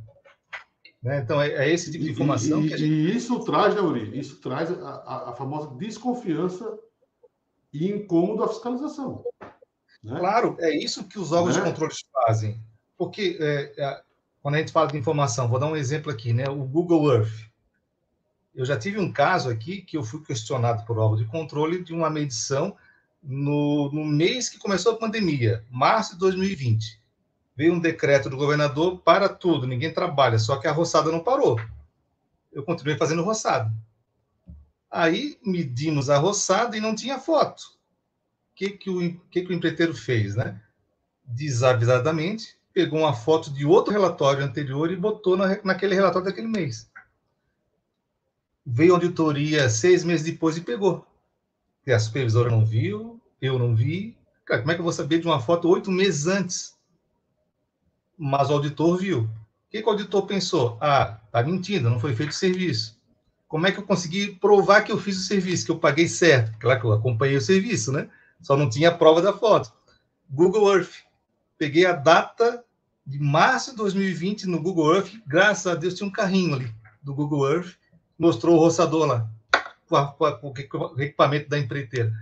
[SPEAKER 4] Né? Então, é, é, esse tipo de informação
[SPEAKER 3] e,
[SPEAKER 4] que a gente...
[SPEAKER 3] E isso traz, né, Uri? Isso traz a, a, a famosa desconfiança e incômodo à fiscalização.
[SPEAKER 4] Né? Claro, é isso que os órgãos né? de controle fazem. Porque é, é, quando a gente fala de informação, vou dar um exemplo aqui, né? O Google Earth. Eu já tive um caso aqui que eu fui questionado por órgão de controle de uma medição no, no mês que começou a pandemia, março de 2020 veio um decreto do governador para tudo, ninguém trabalha, só que a roçada não parou. Eu continuei fazendo roçada. Aí medimos a roçada e não tinha foto. Que, que, o, que, que o empreiteiro fez, né? Desavisadamente, pegou uma foto de outro relatório anterior e botou na, naquele relatório daquele mês. Veio a auditoria seis meses depois e pegou. E a supervisora não viu, eu não vi. Cara, como é que eu vou saber de uma foto oito meses antes? mas o auditor viu. O que, que o auditor pensou? Ah, tá mentindo, não foi feito o serviço. Como é que eu consegui provar que eu fiz o serviço, que eu paguei certo? Claro que eu acompanhei o serviço, né? Só não tinha prova da foto. Google Earth. Peguei a data de março de 2020 no Google Earth. Graças a Deus tinha um carrinho ali do Google Earth. Mostrou o roçador lá, com o equipamento da empreiteira.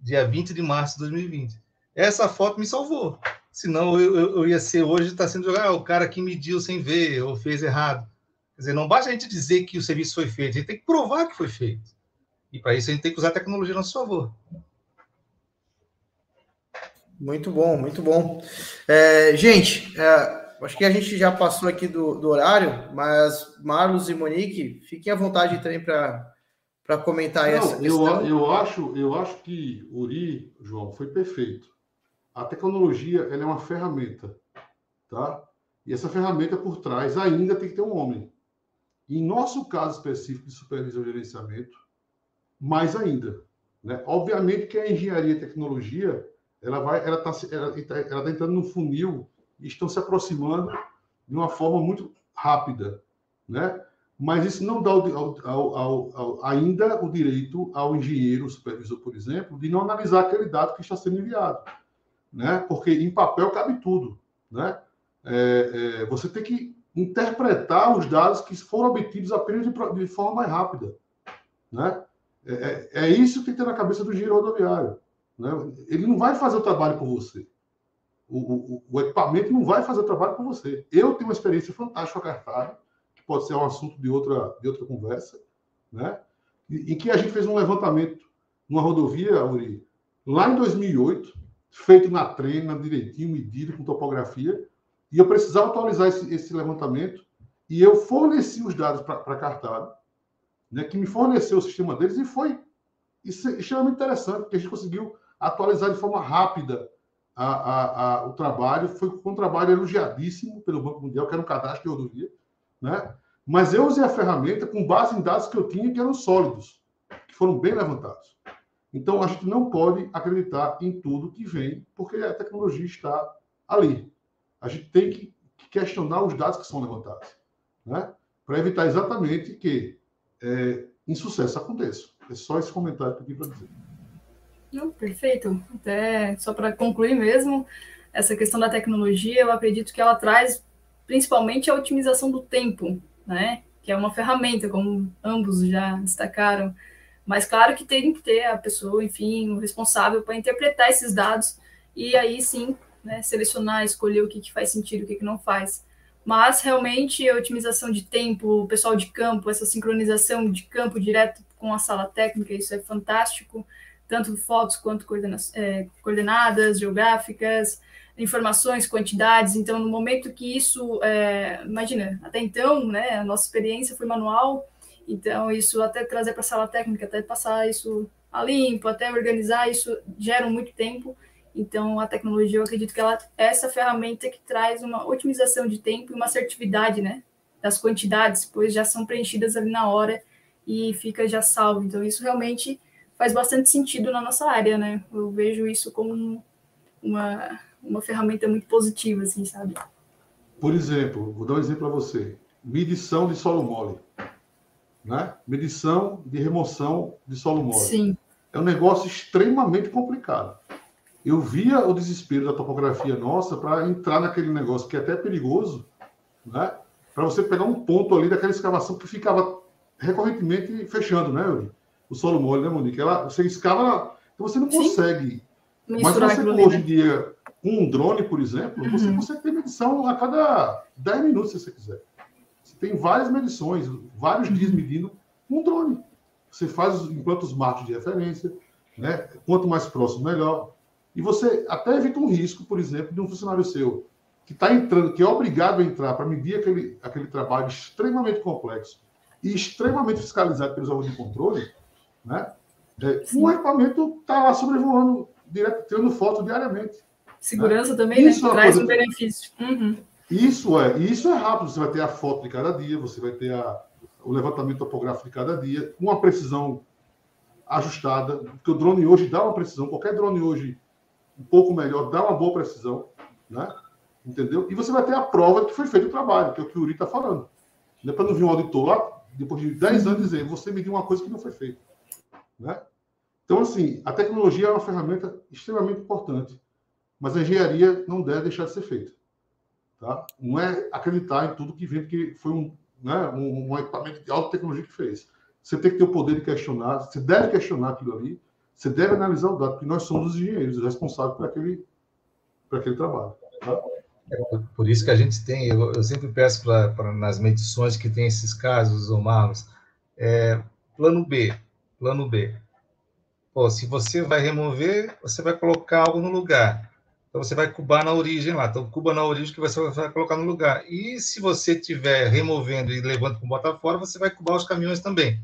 [SPEAKER 4] Dia 20 de março de 2020. Essa foto me salvou. Senão eu, eu, eu ia ser hoje, está sendo jogado, ah, o cara que mediu sem ver, ou fez errado. Quer dizer, não basta a gente dizer que o serviço foi feito, a gente tem que provar que foi feito. E para isso a gente tem que usar a tecnologia a nosso favor.
[SPEAKER 1] Muito bom, muito bom. É, gente, é, acho que a gente já passou aqui do, do, horário, mas Marlos e Monique, fiquem à vontade também para comentar Não, essa
[SPEAKER 3] questão. Eu, eu, acho, eu acho que Uri, João, foi perfeito a tecnologia ela é uma ferramenta, tá? E essa ferramenta por trás ainda tem que ter um homem. Em nosso caso específico de supervisão e gerenciamento, mais ainda, né? Obviamente que a engenharia e tecnologia ela vai, ela está ela, tá, ela tá entrando no funil e estão se aproximando de uma forma muito rápida, né? Mas isso não dá ao, ao, ao, ainda o direito ao engenheiro, supervisor, por exemplo, de não analisar aquele dado que está sendo enviado né? Porque em papel cabe tudo, né? É, é, você tem que interpretar os dados que foram obtidos apenas de, de forma mais rápida, né? É, é, é isso que tem na cabeça do engenheiro rodoviário, né? Ele não vai fazer o trabalho por você. O, o, o, equipamento não vai fazer o trabalho por você. Eu tenho uma experiência fantástica com a Cartag, que pode ser um assunto de outra, de outra conversa, né? em que a gente fez um levantamento numa rodovia, Uri, lá em 2008, feito na trena, direitinho, medido, com topografia, e eu precisava atualizar esse, esse levantamento, e eu forneci os dados para a Cartada, né, que me forneceu o sistema deles, e foi isso é extremamente interessante, porque a gente conseguiu atualizar de forma rápida a, a, a, o trabalho. Foi um trabalho elogiadíssimo pelo Banco Mundial, que era um cadastro de rodovia, né? Mas eu usei a ferramenta com base em dados que eu tinha que eram sólidos, que foram bem levantados. Então, a gente não pode acreditar em tudo que vem, porque a tecnologia está ali. A gente tem que questionar os dados que são levantados, né? para evitar exatamente que é, insucesso aconteça. É só esse comentário que eu para dizer.
[SPEAKER 2] Não, perfeito. Até só para concluir mesmo, essa questão da tecnologia, eu acredito que ela traz principalmente a otimização do tempo, né? Que é uma ferramenta, como ambos já destacaram. Mas claro que tem que ter a pessoa, enfim, o responsável para interpretar esses dados e aí sim, né, selecionar, escolher o que, que faz sentido, o que, que não faz. Mas realmente a otimização de tempo, o pessoal de campo, essa sincronização de campo direto com a sala técnica, isso é fantástico, tanto fotos quanto é, coordenadas geográficas, informações, quantidades. Então, no momento que isso, é, imagina, até então, né, a nossa experiência foi manual, então isso até trazer para a sala técnica, até passar isso a limpo, até organizar isso gera muito tempo. Então, a tecnologia, eu acredito que ela é essa ferramenta que traz uma otimização de tempo e uma assertividade, né, das quantidades, pois já são preenchidas ali na hora e fica já salvo. Então, isso realmente faz bastante sentido na nossa área, né? Eu vejo isso como uma, uma ferramenta muito positiva, assim, sabe?
[SPEAKER 3] Por exemplo, vou dar um exemplo para você. Medição de solo mole. Né? Medição de remoção de solo mole.
[SPEAKER 2] Sim.
[SPEAKER 3] É um negócio extremamente complicado. Eu via o desespero da topografia nossa para entrar naquele negócio que é até perigoso, né? Para você pegar um ponto ali daquela escavação que ficava recorrentemente fechando, né, Yuri? O solo mole, né, Monique? Ela, você escava, então você não Sim. consegue. Mas você, hoje em né? dia, com um drone, por exemplo, uhum. você consegue ter medição a cada 10 minutos, se você quiser. Você tem várias medições, vários uhum. dias medindo com um drone. Você faz, implanta os marcos de referência, né? Quanto mais próximo, melhor. E você até evita um risco, por exemplo, de um funcionário seu que está entrando, que é obrigado a entrar para medir aquele, aquele trabalho extremamente complexo e extremamente fiscalizado pelos órgãos de controle, né? É, o equipamento está lá sobrevoando, direto, tirando foto diariamente.
[SPEAKER 2] Segurança né? também, isso né? É Traz um benefício. Uhum.
[SPEAKER 3] Isso é, isso é rápido. Você vai ter a foto de cada dia, você vai ter a, o levantamento topográfico de cada dia, com uma precisão ajustada, porque o drone hoje dá uma precisão, qualquer drone hoje um pouco melhor dá uma boa precisão, né? Entendeu? E você vai ter a prova de que foi feito o trabalho, que é o que o Uri está falando. Não é para não vir um auditor lá, depois de 10 anos, dizer você mediu uma coisa que não foi feita. Né? Então, assim, a tecnologia é uma ferramenta extremamente importante, mas a engenharia não deve deixar de ser feita. Tá? Não é acreditar em tudo que vem, porque foi um, né, um, um equipamento de alta tecnologia que fez. Você tem que ter o poder de questionar, você deve questionar aquilo ali, você deve analisar o dado, porque nós somos os engenheiros responsáveis por aquele, por aquele trabalho. Tá?
[SPEAKER 4] Por isso que a gente tem, eu, eu sempre peço para nas medições que tem esses casos, ou Marlos, é, plano B, plano B. Pô, se você vai remover, você vai colocar algo no lugar. Então, você vai cubar na origem lá. Então, cuba na origem que você vai colocar no lugar. E se você estiver removendo e levando para botar fora, você vai cubar os caminhões também.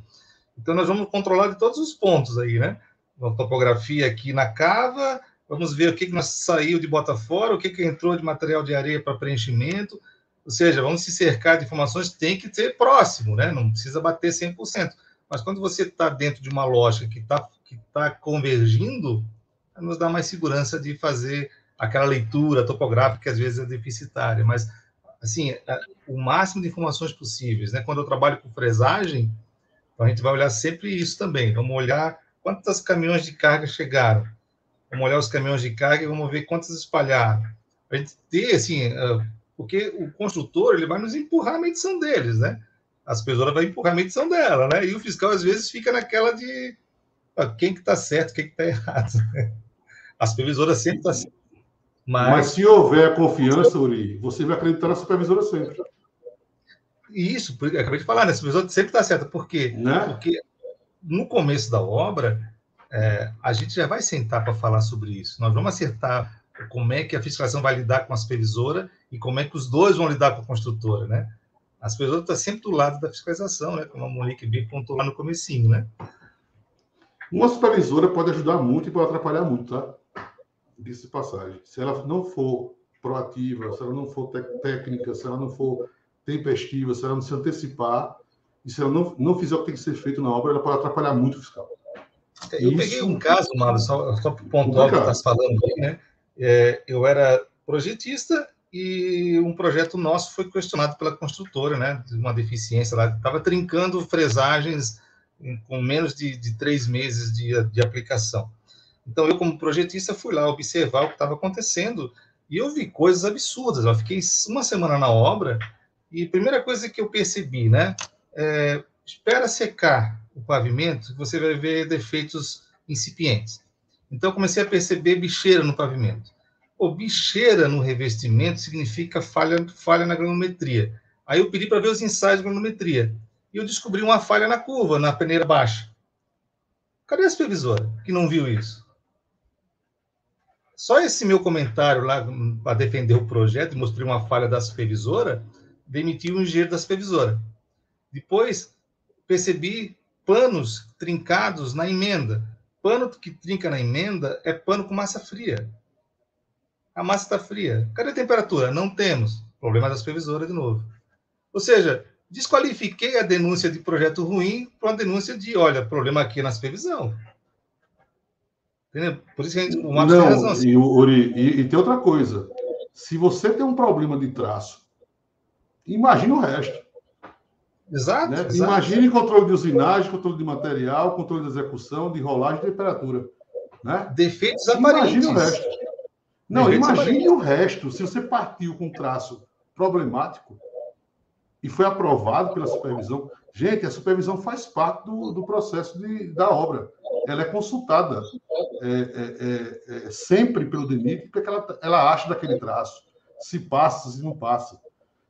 [SPEAKER 4] Então, nós vamos controlar de todos os pontos aí, né? Uma topografia aqui na cava, vamos ver o que, que nós saiu de bota fora, o que, que entrou de material de areia para preenchimento. Ou seja, vamos se cercar de informações, tem que ser próximo, né? Não precisa bater 100%. Mas quando você está dentro de uma lógica que está que tá convergindo, nos dá mais segurança de fazer aquela leitura topográfica que às vezes é deficitária, mas assim, é, o máximo de informações possíveis, né? Quando eu trabalho com fresagem, a gente vai olhar sempre isso também. Vamos olhar quantos caminhões de carga chegaram. Vamos olhar os caminhões de carga e vamos ver quantos espalharam. A gente ter, assim, é, porque o construtor ele vai nos empurrar a medição deles, né? A supervisora vai empurrar a medição dela, né? E o fiscal, às vezes, fica naquela de quem que está certo, quem que está errado. A supervisora sempre está certa.
[SPEAKER 3] Mas... Mas se houver confiança, Uri, você vai acreditar na supervisora sempre.
[SPEAKER 4] Isso, acabei de falar, né? A supervisora sempre está certa. Por quê? Né? Porque no começo da obra, é, a gente já vai sentar para falar sobre isso. Nós vamos acertar como é que a fiscalização vai lidar com a supervisora e como é que os dois vão lidar com a construtora, né? A supervisora está sempre do lado da fiscalização, né? Como a Monique bem pontuou lá no comecinho, né?
[SPEAKER 3] Uma supervisora pode ajudar muito e pode atrapalhar muito, tá? disse passagem. Se ela não for proativa, se ela não for técnica, se ela não for tempestiva, se ela não se antecipar, e se ela não, não fizer o que tem que ser feito na obra, ela pode atrapalhar muito o fiscal.
[SPEAKER 4] Eu Isso. peguei um caso, Mário, só, só para pontuar o que está falando aí, né? É, eu era projetista e um projeto nosso foi questionado pela construtora, né? De uma deficiência lá, estava trincando fresagens com menos de, de três meses de, de aplicação. Então, eu, como projetista, fui lá observar o que estava acontecendo e eu vi coisas absurdas. Eu fiquei uma semana na obra e a primeira coisa que eu percebi, né? É, espera secar o pavimento, você vai ver defeitos incipientes. Então, comecei a perceber bicheira no pavimento. O bicheira no revestimento significa falha, falha na granometria. Aí eu pedi para ver os ensaios de granometria. E eu descobri uma falha na curva, na peneira baixa. Cadê a supervisora que não viu isso? Só esse meu comentário lá para defender o projeto, mostrei uma falha da supervisora, demitiu o engenheiro da supervisora. Depois, percebi panos trincados na emenda. Pano que trinca na emenda é pano com massa fria. A massa está fria. Cadê a temperatura? Não temos. Problema da supervisora de novo. Ou seja, desqualifiquei a denúncia de projeto ruim para uma denúncia de, olha, problema aqui na supervisão. Entendeu? Por isso que a gente, o
[SPEAKER 3] Marcos Não, tem razão. Assim. E, Uri, e, e tem outra coisa. Se você tem um problema de traço, imagine o resto.
[SPEAKER 4] Exato,
[SPEAKER 3] né?
[SPEAKER 4] exato.
[SPEAKER 3] Imagine controle de usinagem, controle de material, controle de execução, de rolagem de temperatura. Né?
[SPEAKER 4] Defeitos aparentes.
[SPEAKER 3] Imagine o resto. Não, Defeitos imagine aparentes. o resto. Se você partiu com traço problemático e foi aprovado pela supervisão, gente, a supervisão faz parte do, do processo de, da obra. Ela é consultada é, é, é, é sempre pelo DENIT, porque ela, ela acha daquele traço, se passa, se não passa.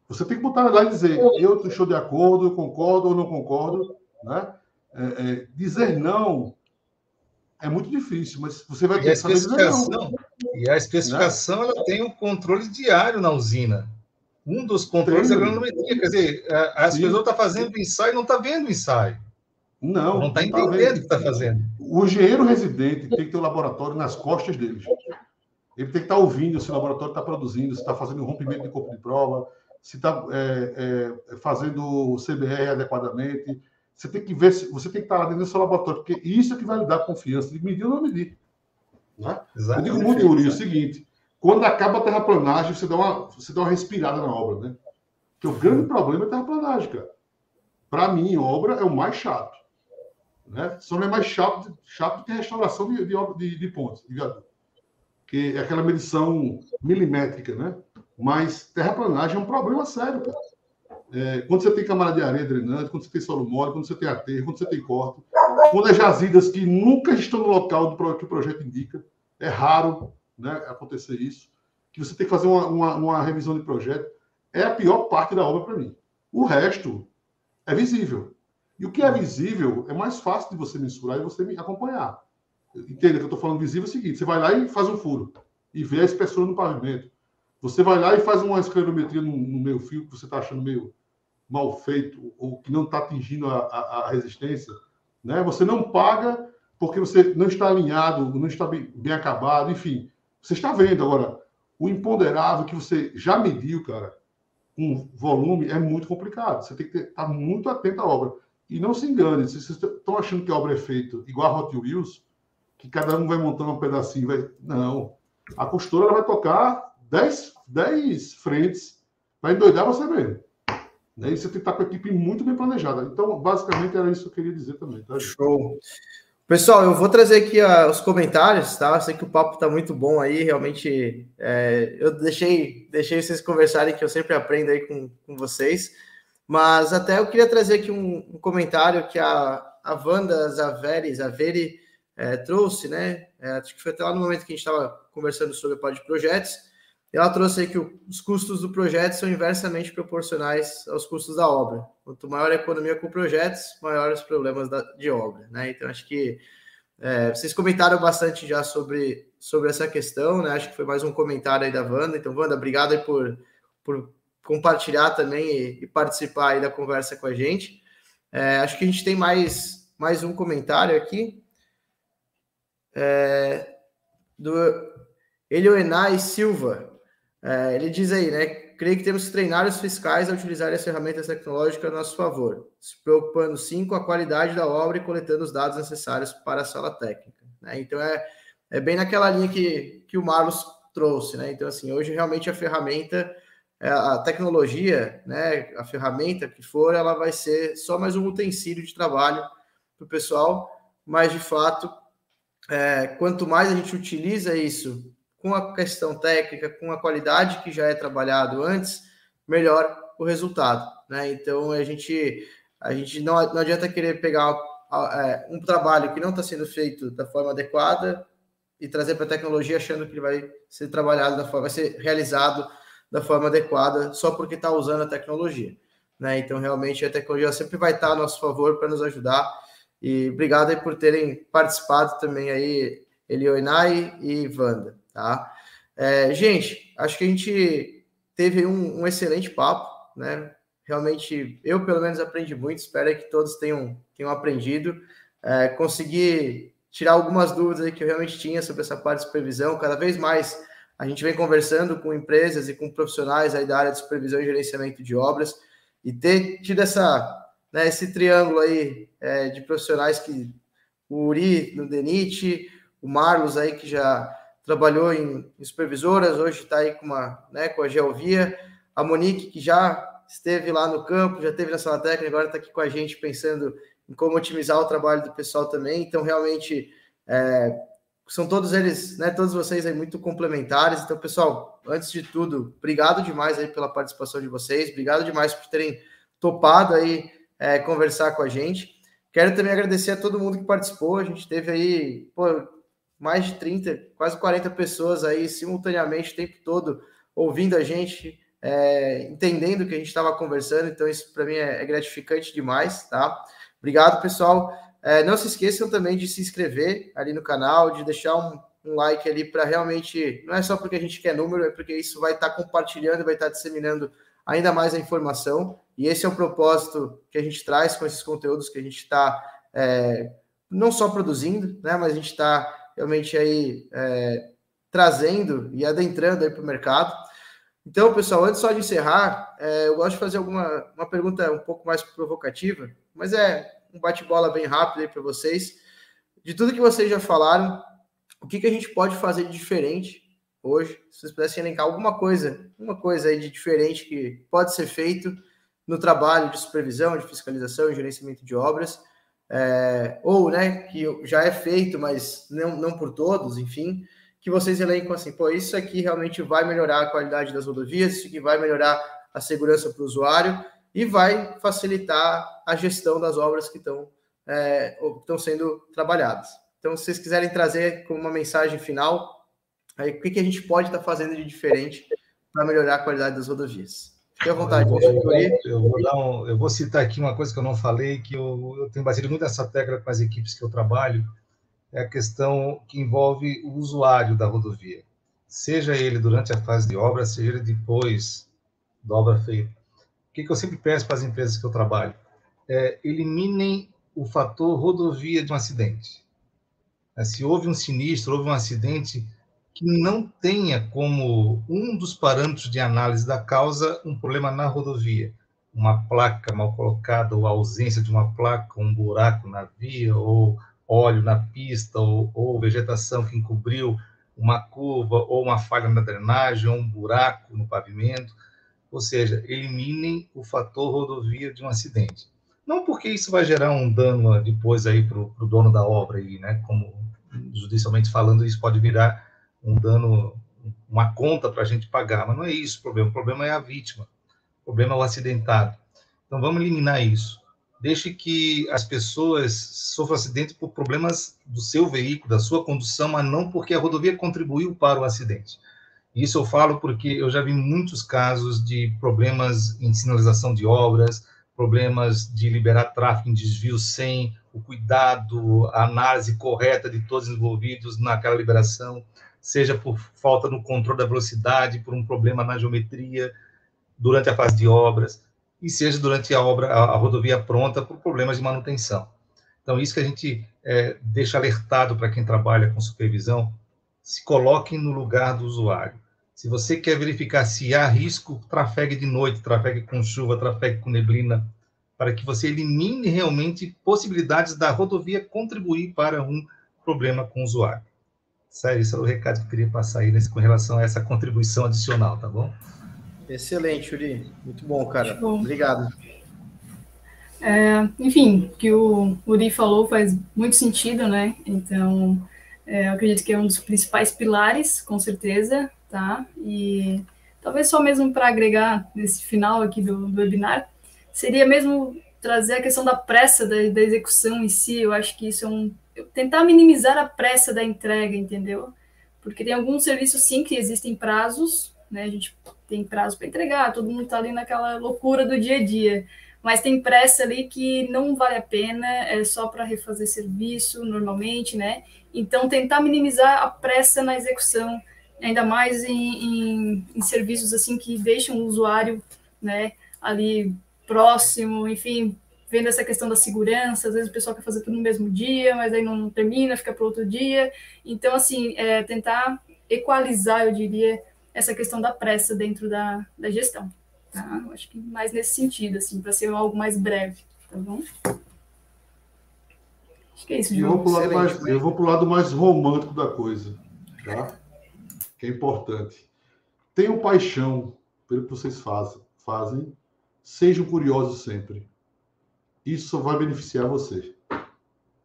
[SPEAKER 3] Você tem que botar lá e dizer, eu estou de acordo, eu concordo ou não concordo, né? É, é, dizer não é muito difícil, mas você vai ter que saber dizer não.
[SPEAKER 4] E a especificação né? ela tem um controle diário na usina. Um dos controles tem. é a granometria. Quer dizer, as Sim. pessoas estão fazendo o ensaio e não está vendo o ensaio.
[SPEAKER 3] Não.
[SPEAKER 4] Não está entendendo o que está fazendo.
[SPEAKER 3] O engenheiro residente tem que ter o um laboratório nas costas dele. Ele tem que estar tá ouvindo se o laboratório está produzindo, se está fazendo um rompimento de corpo de prova, se está é, é, fazendo o CBR adequadamente. Você tem que ver, se, você tem que estar lá dentro do seu laboratório, porque isso é que vai lhe dar confiança de medir ou não medir. Né? Eu digo muito, Yuri, o seguinte: quando acaba a terraplanagem, você dá uma, você dá uma respirada na obra, né? Porque o grande problema é a terraplanagem, cara. Para mim, obra é o mais chato. Né? Só não é mais chato, chato que restauração de, de, de, de pontes, de viaduto. Que é aquela medição milimétrica, né? Mas terraplanagem é um problema sério, cara. É, quando você tem camada de areia drenante, quando você tem solo mole, quando você tem aterro, quando você tem corte, quando é jazidas que nunca estão no local do que o projeto indica, é raro né, acontecer isso, que você tem que fazer uma, uma, uma revisão de projeto, é a pior parte da obra para mim. O resto é visível. E o que é visível é mais fácil de você mensurar e você acompanhar. Entenda que eu estou falando visível é o seguinte: você vai lá e faz um furo e vê a espessura no pavimento. Você vai lá e faz uma esclerometria no, no meio fio que você está achando meio mal feito ou que não está atingindo a, a, a, resistência. Né? Você não paga porque você não está alinhado, não está bem, bem acabado, enfim. Você está vendo agora o imponderável que você já mediu, cara, um volume é muito complicado. Você tem que estar tá muito atento à obra. E não se engane, se vocês estão achando que a obra é feita igual a Hot Wheels, que cada um vai montando um pedacinho, vai... não. A costura vai tocar 10, 10 frentes vai endoidar você mesmo. Né? E você tem que estar com a equipe muito bem planejada. Então, basicamente, era isso que eu queria dizer também. Tá,
[SPEAKER 1] Show. Pessoal, eu vou trazer aqui uh, os comentários, tá? Eu sei que o papo está muito bom aí, realmente. É, eu deixei, deixei vocês conversarem, que eu sempre aprendo aí com, com vocês. Mas até eu queria trazer aqui um, um comentário que a, a Wanda Zaveri, Zaveri é, trouxe, né? É, acho que foi até lá no momento que a gente estava conversando sobre o de projetos. Ela trouxe aí que os custos do projeto são inversamente proporcionais aos custos da obra. Quanto maior a economia com projetos, maiores os problemas da, de obra. Né? Então, acho que é, vocês comentaram bastante já sobre, sobre essa questão, né? Acho que foi mais um comentário aí da Wanda. Então, Wanda, obrigado aí por, por compartilhar também e, e participar aí da conversa com a gente. É, acho que a gente tem mais, mais um comentário aqui. É, do Elioenai Silva. É, ele diz aí, né? creio que temos que treinar os fiscais a utilizar as ferramentas tecnológicas a nosso favor, se preocupando sim com a qualidade da obra e coletando os dados necessários para a sala técnica. Né? Então é, é bem naquela linha que, que o Marlos trouxe. Né? Então, assim, hoje realmente a ferramenta, é, a tecnologia, né, a ferramenta que for, ela vai ser só mais um utensílio de trabalho para o pessoal, mas de fato, é, quanto mais a gente utiliza isso com a questão técnica, com a qualidade que já é trabalhado antes, melhor o resultado. Né? Então a gente, a gente não, não adianta querer pegar é, um trabalho que não está sendo feito da forma adequada e trazer para a tecnologia achando que ele vai ser trabalhado da forma, vai ser realizado da forma adequada só porque está usando a tecnologia. Né? Então, realmente, a tecnologia sempre vai estar a nosso favor para nos ajudar. E obrigado por terem participado também aí, Elioinai e Wanda. Tá? É, gente, acho que a gente teve um, um, excelente papo, né? Realmente, eu pelo menos aprendi muito, espero que todos tenham, tenham aprendido. É, consegui tirar algumas dúvidas que eu realmente tinha sobre essa parte de supervisão. Cada vez mais a gente vem conversando com empresas e com profissionais aí da área de supervisão e gerenciamento de obras e ter tido essa, né, esse triângulo aí é, de profissionais que o Uri no DENIT, o Marlos aí que já trabalhou em, em supervisoras, hoje está aí com, uma, né, com a Geovia, a Monique, que já esteve lá no campo, já esteve na sala técnica, agora está aqui com a gente pensando em como otimizar o trabalho do pessoal também. Então, realmente, é, são todos eles, né, todos vocês aí muito complementares. Então, pessoal, antes de tudo, obrigado demais aí pela participação de vocês, obrigado demais por terem topado aí é, conversar com a gente. Quero também agradecer a todo mundo que participou. A gente teve aí, pô, mais de 30, quase 40 pessoas aí simultaneamente o tempo todo ouvindo a gente, é, entendendo o que a gente estava conversando. Então, isso para mim é, é, gratificante demais, tá? Obrigado, pessoal. É, não se esqueçam também de se inscrever ali no canal, de deixar um, um like ali para realmente. Não é só porque a gente quer número, é porque isso vai estar tá compartilhando, vai estar tá disseminando ainda mais a informação. E esse é o propósito que a gente traz com esses conteúdos que a gente está é, não só produzindo, né, mas a gente está realmente aí é, trazendo e adentrando aí para o mercado. Então, pessoal, antes só de encerrar, é, eu gosto de fazer alguma uma pergunta um pouco mais provocativa, mas é um bate-bola bem rápido aí para vocês. De tudo que vocês já falaram, o que, que a gente pode fazer de diferente hoje? Se vocês pudessem elencar alguma coisa, uma coisa aí de diferente que pode ser feito no trabalho de supervisão, de fiscalização e gerenciamento de obras, é, ou né, que já é feito, mas não, não por todos, enfim, que vocês elencam assim, pô, isso aqui realmente vai melhorar a qualidade das rodovias, isso aqui vai melhorar a segurança para o usuário e vai facilitar a gestão das obras que estão, é, estão sendo trabalhadas. Então, se vocês quiserem trazer como uma mensagem final, aí, o que, que a gente pode estar fazendo de diferente para melhorar a qualidade das rodovias? Fique à vontade.
[SPEAKER 4] Eu vou, eu, vou um, eu vou, citar aqui uma coisa que eu não falei, que eu, eu tenho batido muito essa tecla com as equipes que eu trabalho, é a questão que envolve o usuário da rodovia. Seja ele durante a fase de obra, seja ele depois da obra feita. O que, que eu sempre peço para as empresas que eu trabalho? É, eliminem o fator rodovia de um acidente. É, se houve um sinistro, houve um acidente, que não tenha como um dos parâmetros de análise da causa um problema na rodovia, uma placa mal colocada ou a ausência de uma placa, um buraco na via ou óleo na pista ou, ou vegetação que encobriu uma curva ou uma falha na drenagem ou um buraco no pavimento, ou seja, eliminem o fator rodovia de um acidente. Não porque isso vai gerar um dano depois aí para o dono da obra aí, né? Como judicialmente falando, isso pode virar um dano, uma conta para a gente pagar, mas não é isso o problema. O problema é a vítima, o problema é o acidentado. Então vamos eliminar isso. Deixe que as pessoas sofram acidente por problemas do seu veículo, da sua condução, mas não porque a rodovia contribuiu para o acidente. Isso eu falo porque eu já vi muitos casos de problemas em sinalização de obras, problemas de liberar tráfego em desvio sem o cuidado, a análise correta de todos os envolvidos naquela liberação seja por falta no controle da velocidade, por um problema na geometria durante a fase de obras, e seja durante a obra, a, a rodovia pronta, por problemas de manutenção. Então, isso que a gente é, deixa alertado para quem trabalha com supervisão, se coloquem no lugar do usuário. Se você quer verificar se há risco, trafegue de noite, trafegue com chuva, trafegue com neblina, para que você elimine realmente possibilidades da rodovia contribuir para um problema com o usuário. Sério, esse é o recado que eu queria passar aí nesse, com relação a essa contribuição adicional, tá bom?
[SPEAKER 1] Excelente, Uri. Muito bom, cara. Muito bom. Obrigado.
[SPEAKER 2] É, enfim, o que o Uri falou faz muito sentido, né? Então, é, eu acredito que é um dos principais pilares, com certeza, tá? E talvez só mesmo para agregar nesse final aqui do, do, webinar, seria mesmo trazer a questão da pressa da, da execução em si. Eu acho que isso é um. Tentar minimizar a pressa da entrega, entendeu? Porque tem alguns serviços, sim, que existem prazos, né? A gente tem prazo para entregar, todo mundo está ali naquela loucura do dia a dia mas tem pressa ali que não vale a pena, é só para refazer serviço normalmente, né? Então, tentar minimizar a pressa na execução, ainda mais em, em, em serviços assim que deixam o usuário, né, ali próximo, enfim, vendo essa questão da segurança, às vezes o pessoal quer fazer tudo no mesmo dia, mas aí não termina, fica para outro dia. Então, assim, é, tentar equalizar, eu diria, essa questão da pressa dentro da, da gestão. Tá? Eu acho que mais nesse sentido, assim, para ser algo mais breve, tá bom?
[SPEAKER 3] Acho que é isso. Eu vou para o lado, mais, eu vou pro lado mais romântico da coisa, tá? Que é importante. Tenham paixão pelo que vocês fazem, fazem. Sejam curiosos sempre. Isso só vai beneficiar você.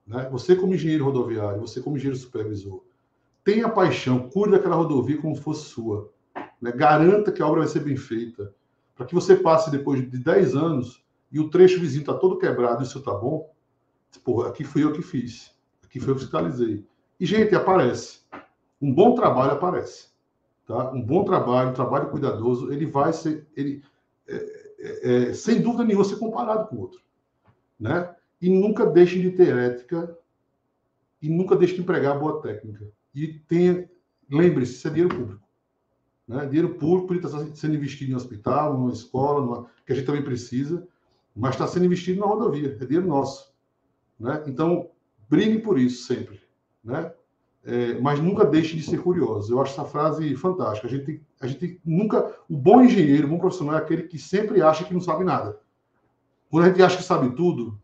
[SPEAKER 3] Né? Você como engenheiro rodoviário, você como engenheiro supervisor, tenha paixão, cuide daquela rodovia como fosse sua. Né? Garanta que a obra vai ser bem feita para que você passe depois de 10 anos e o trecho vizinho está todo quebrado e isso está bom, porra, aqui fui eu que fiz, aqui foi eu que fiscalizei. E, gente, aparece. Um bom trabalho aparece. Tá? Um bom trabalho, um trabalho cuidadoso, ele vai ser, ele, é, é, é, sem dúvida nenhuma, ser comparado com o outro. Né? E nunca deixe de ter ética e nunca deixe de empregar boa técnica. E tenha, lembre-se, isso é dinheiro público. Né? Dinheiro público está sendo investido em um hospital, numa escola, numa, que a gente também precisa, mas está sendo investido na rodovia, é dinheiro nosso. Né? Então, brigue por isso sempre. Né? É, mas nunca deixe de ser curioso. Eu acho essa frase fantástica. A gente, a gente nunca. O bom engenheiro, o bom profissional é aquele que sempre acha que não sabe nada. Quando a gente acha que sabe tudo,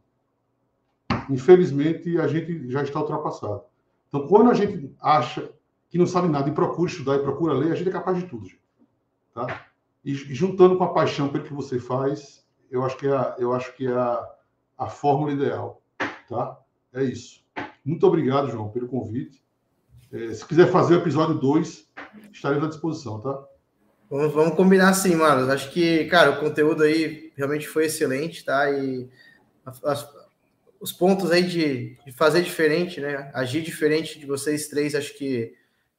[SPEAKER 3] infelizmente a gente já está ultrapassado. Então, quando a gente acha que não sabe nada e procura estudar e procura ler, a gente é capaz de tudo. Gente. Tá? E, juntando com a paixão pelo que você faz, eu acho que é a, eu acho que é a, a fórmula ideal. Tá? É isso. Muito obrigado, João, pelo convite. É, se quiser fazer o episódio 2, estarei à disposição, tá?
[SPEAKER 1] Vamos, vamos combinar assim, Marlos. Acho que, cara, o conteúdo aí realmente foi excelente, tá? E as, os pontos aí de, de, fazer diferente, né? Agir diferente de vocês três, acho que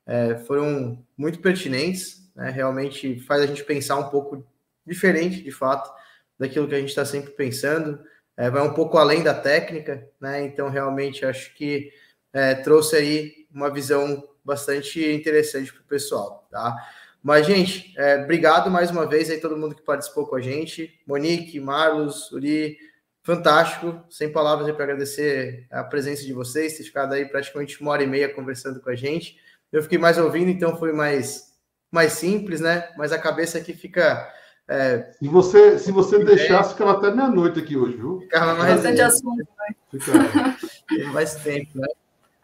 [SPEAKER 1] é, foram muito pertinentes, né? realmente faz a gente pensar um pouco diferente, de fato, daquilo que a gente está sempre pensando, é, vai um pouco além da técnica, né? então realmente acho que é, trouxe aí uma visão bastante interessante para o pessoal, tá? Mas, gente, é, obrigado mais uma vez aí todo mundo que participou com a gente, Monique, Marlos, Uri, fantástico, sem palavras para agradecer a presença de vocês, ter ficado aí praticamente uma hora e meia conversando com a gente. Eu fiquei mais ouvindo, então foi mais, mais simples, né? Mas a cabeça aqui fica.
[SPEAKER 3] É... Se você, se você é, deixasse, ficava até meia-noite aqui hoje, viu?
[SPEAKER 2] Ficava mais. Bastante assunto, né?
[SPEAKER 1] Fica... mais tempo, né?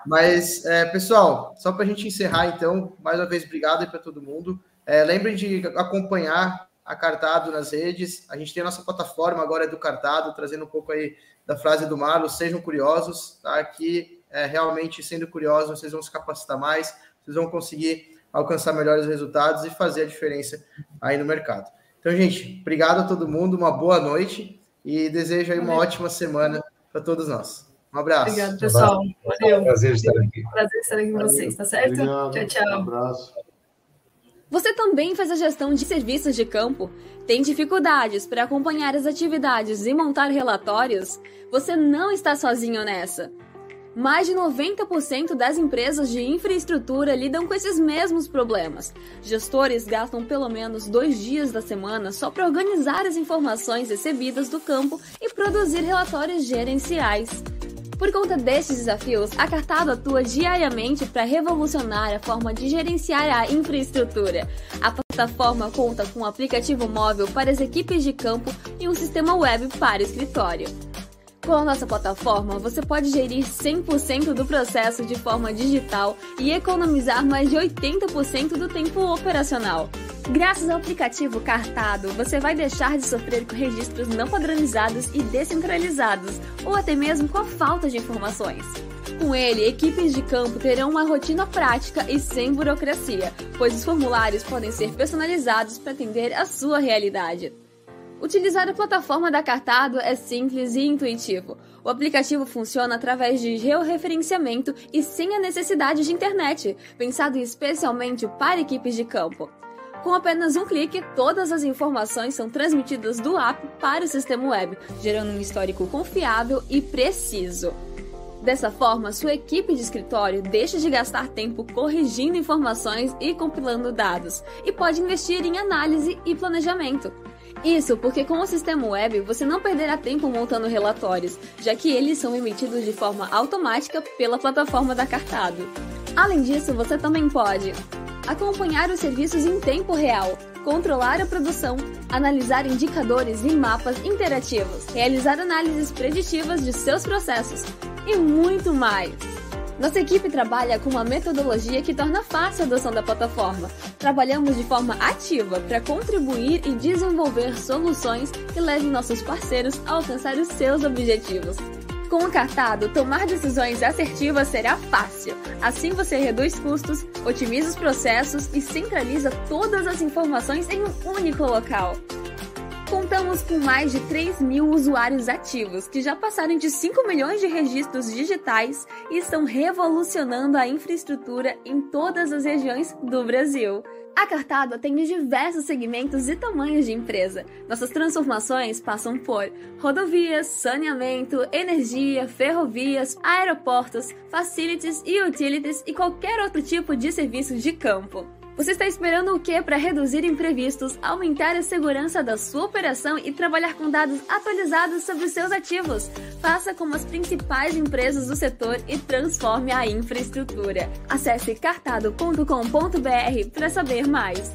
[SPEAKER 1] Mas, é, pessoal, só para a gente encerrar, então, mais uma vez, obrigado aí para todo mundo. É, lembrem de acompanhar a Cartado nas redes. A gente tem a nossa plataforma agora é do Cartado, trazendo um pouco aí da frase do Marlos, sejam curiosos, tá? Que é, realmente, sendo curiosos, vocês vão se capacitar mais, vocês vão conseguir alcançar melhores resultados e fazer a diferença aí no mercado. Então, gente, obrigado a todo mundo, uma boa noite e desejo aí uma ótima semana para todos nós. Um abraço.
[SPEAKER 2] Obrigado, pessoal. Valeu.
[SPEAKER 4] Prazer estar aqui.
[SPEAKER 2] Prazer estar aqui com vocês, tá certo?
[SPEAKER 3] Obrigado.
[SPEAKER 2] Tchau, tchau.
[SPEAKER 3] Um abraço.
[SPEAKER 5] Você também faz a gestão de serviços de campo? Tem dificuldades para acompanhar as atividades e montar relatórios? Você não está sozinho nessa. Mais de 90% das empresas de infraestrutura lidam com esses mesmos problemas. Gestores gastam pelo menos dois dias da semana só para organizar as informações recebidas do campo e produzir relatórios gerenciais. Por conta destes desafios, a Cartado atua diariamente para revolucionar a forma de gerenciar a infraestrutura. A plataforma conta com um aplicativo móvel para as equipes de campo e um sistema web para o escritório. Com a nossa plataforma, você pode gerir 100% do processo de forma digital e economizar mais de 80% do tempo operacional. Graças ao aplicativo Cartado, você vai deixar de sofrer com registros não padronizados e descentralizados, ou até mesmo com a falta de informações. Com ele, equipes de campo terão uma rotina prática e sem burocracia, pois os formulários podem ser personalizados para atender à sua realidade. Utilizar a plataforma da Cartado é simples e intuitivo. O aplicativo funciona através de georreferenciamento e sem a necessidade de internet, pensado especialmente para equipes de campo. Com apenas um clique, todas as informações são transmitidas do app para o sistema web, gerando um histórico confiável e preciso. Dessa forma, sua equipe de escritório deixa de gastar tempo corrigindo informações e compilando dados, e pode investir em análise e planejamento. Isso porque com o sistema web você não perderá tempo montando relatórios, já que eles são emitidos de forma automática pela plataforma da Cartado. Além disso, você também pode acompanhar os serviços em tempo real, controlar a produção, analisar indicadores e mapas interativos, realizar análises preditivas de seus processos e muito mais. Nossa equipe trabalha com uma metodologia que torna fácil a adoção da plataforma. Trabalhamos de forma ativa para contribuir e desenvolver soluções que levem nossos parceiros a alcançar os seus objetivos. Com o cartado, tomar decisões assertivas será fácil. Assim você reduz custos, otimiza os processos e centraliza todas as informações em um único local. Contamos com mais de 3 mil usuários ativos, que já passaram de 5 milhões de registros digitais e estão revolucionando a infraestrutura em todas as regiões do Brasil. A Cartado atende diversos segmentos e tamanhos de empresa. Nossas transformações passam por rodovias, saneamento, energia, ferrovias, aeroportos, facilities e utilities e qualquer outro tipo de serviço de campo. Você está esperando o que para reduzir imprevistos, aumentar a segurança da sua operação e trabalhar com dados atualizados sobre seus ativos? Faça como as principais empresas do setor e transforme a infraestrutura. Acesse cartado.com.br para saber mais.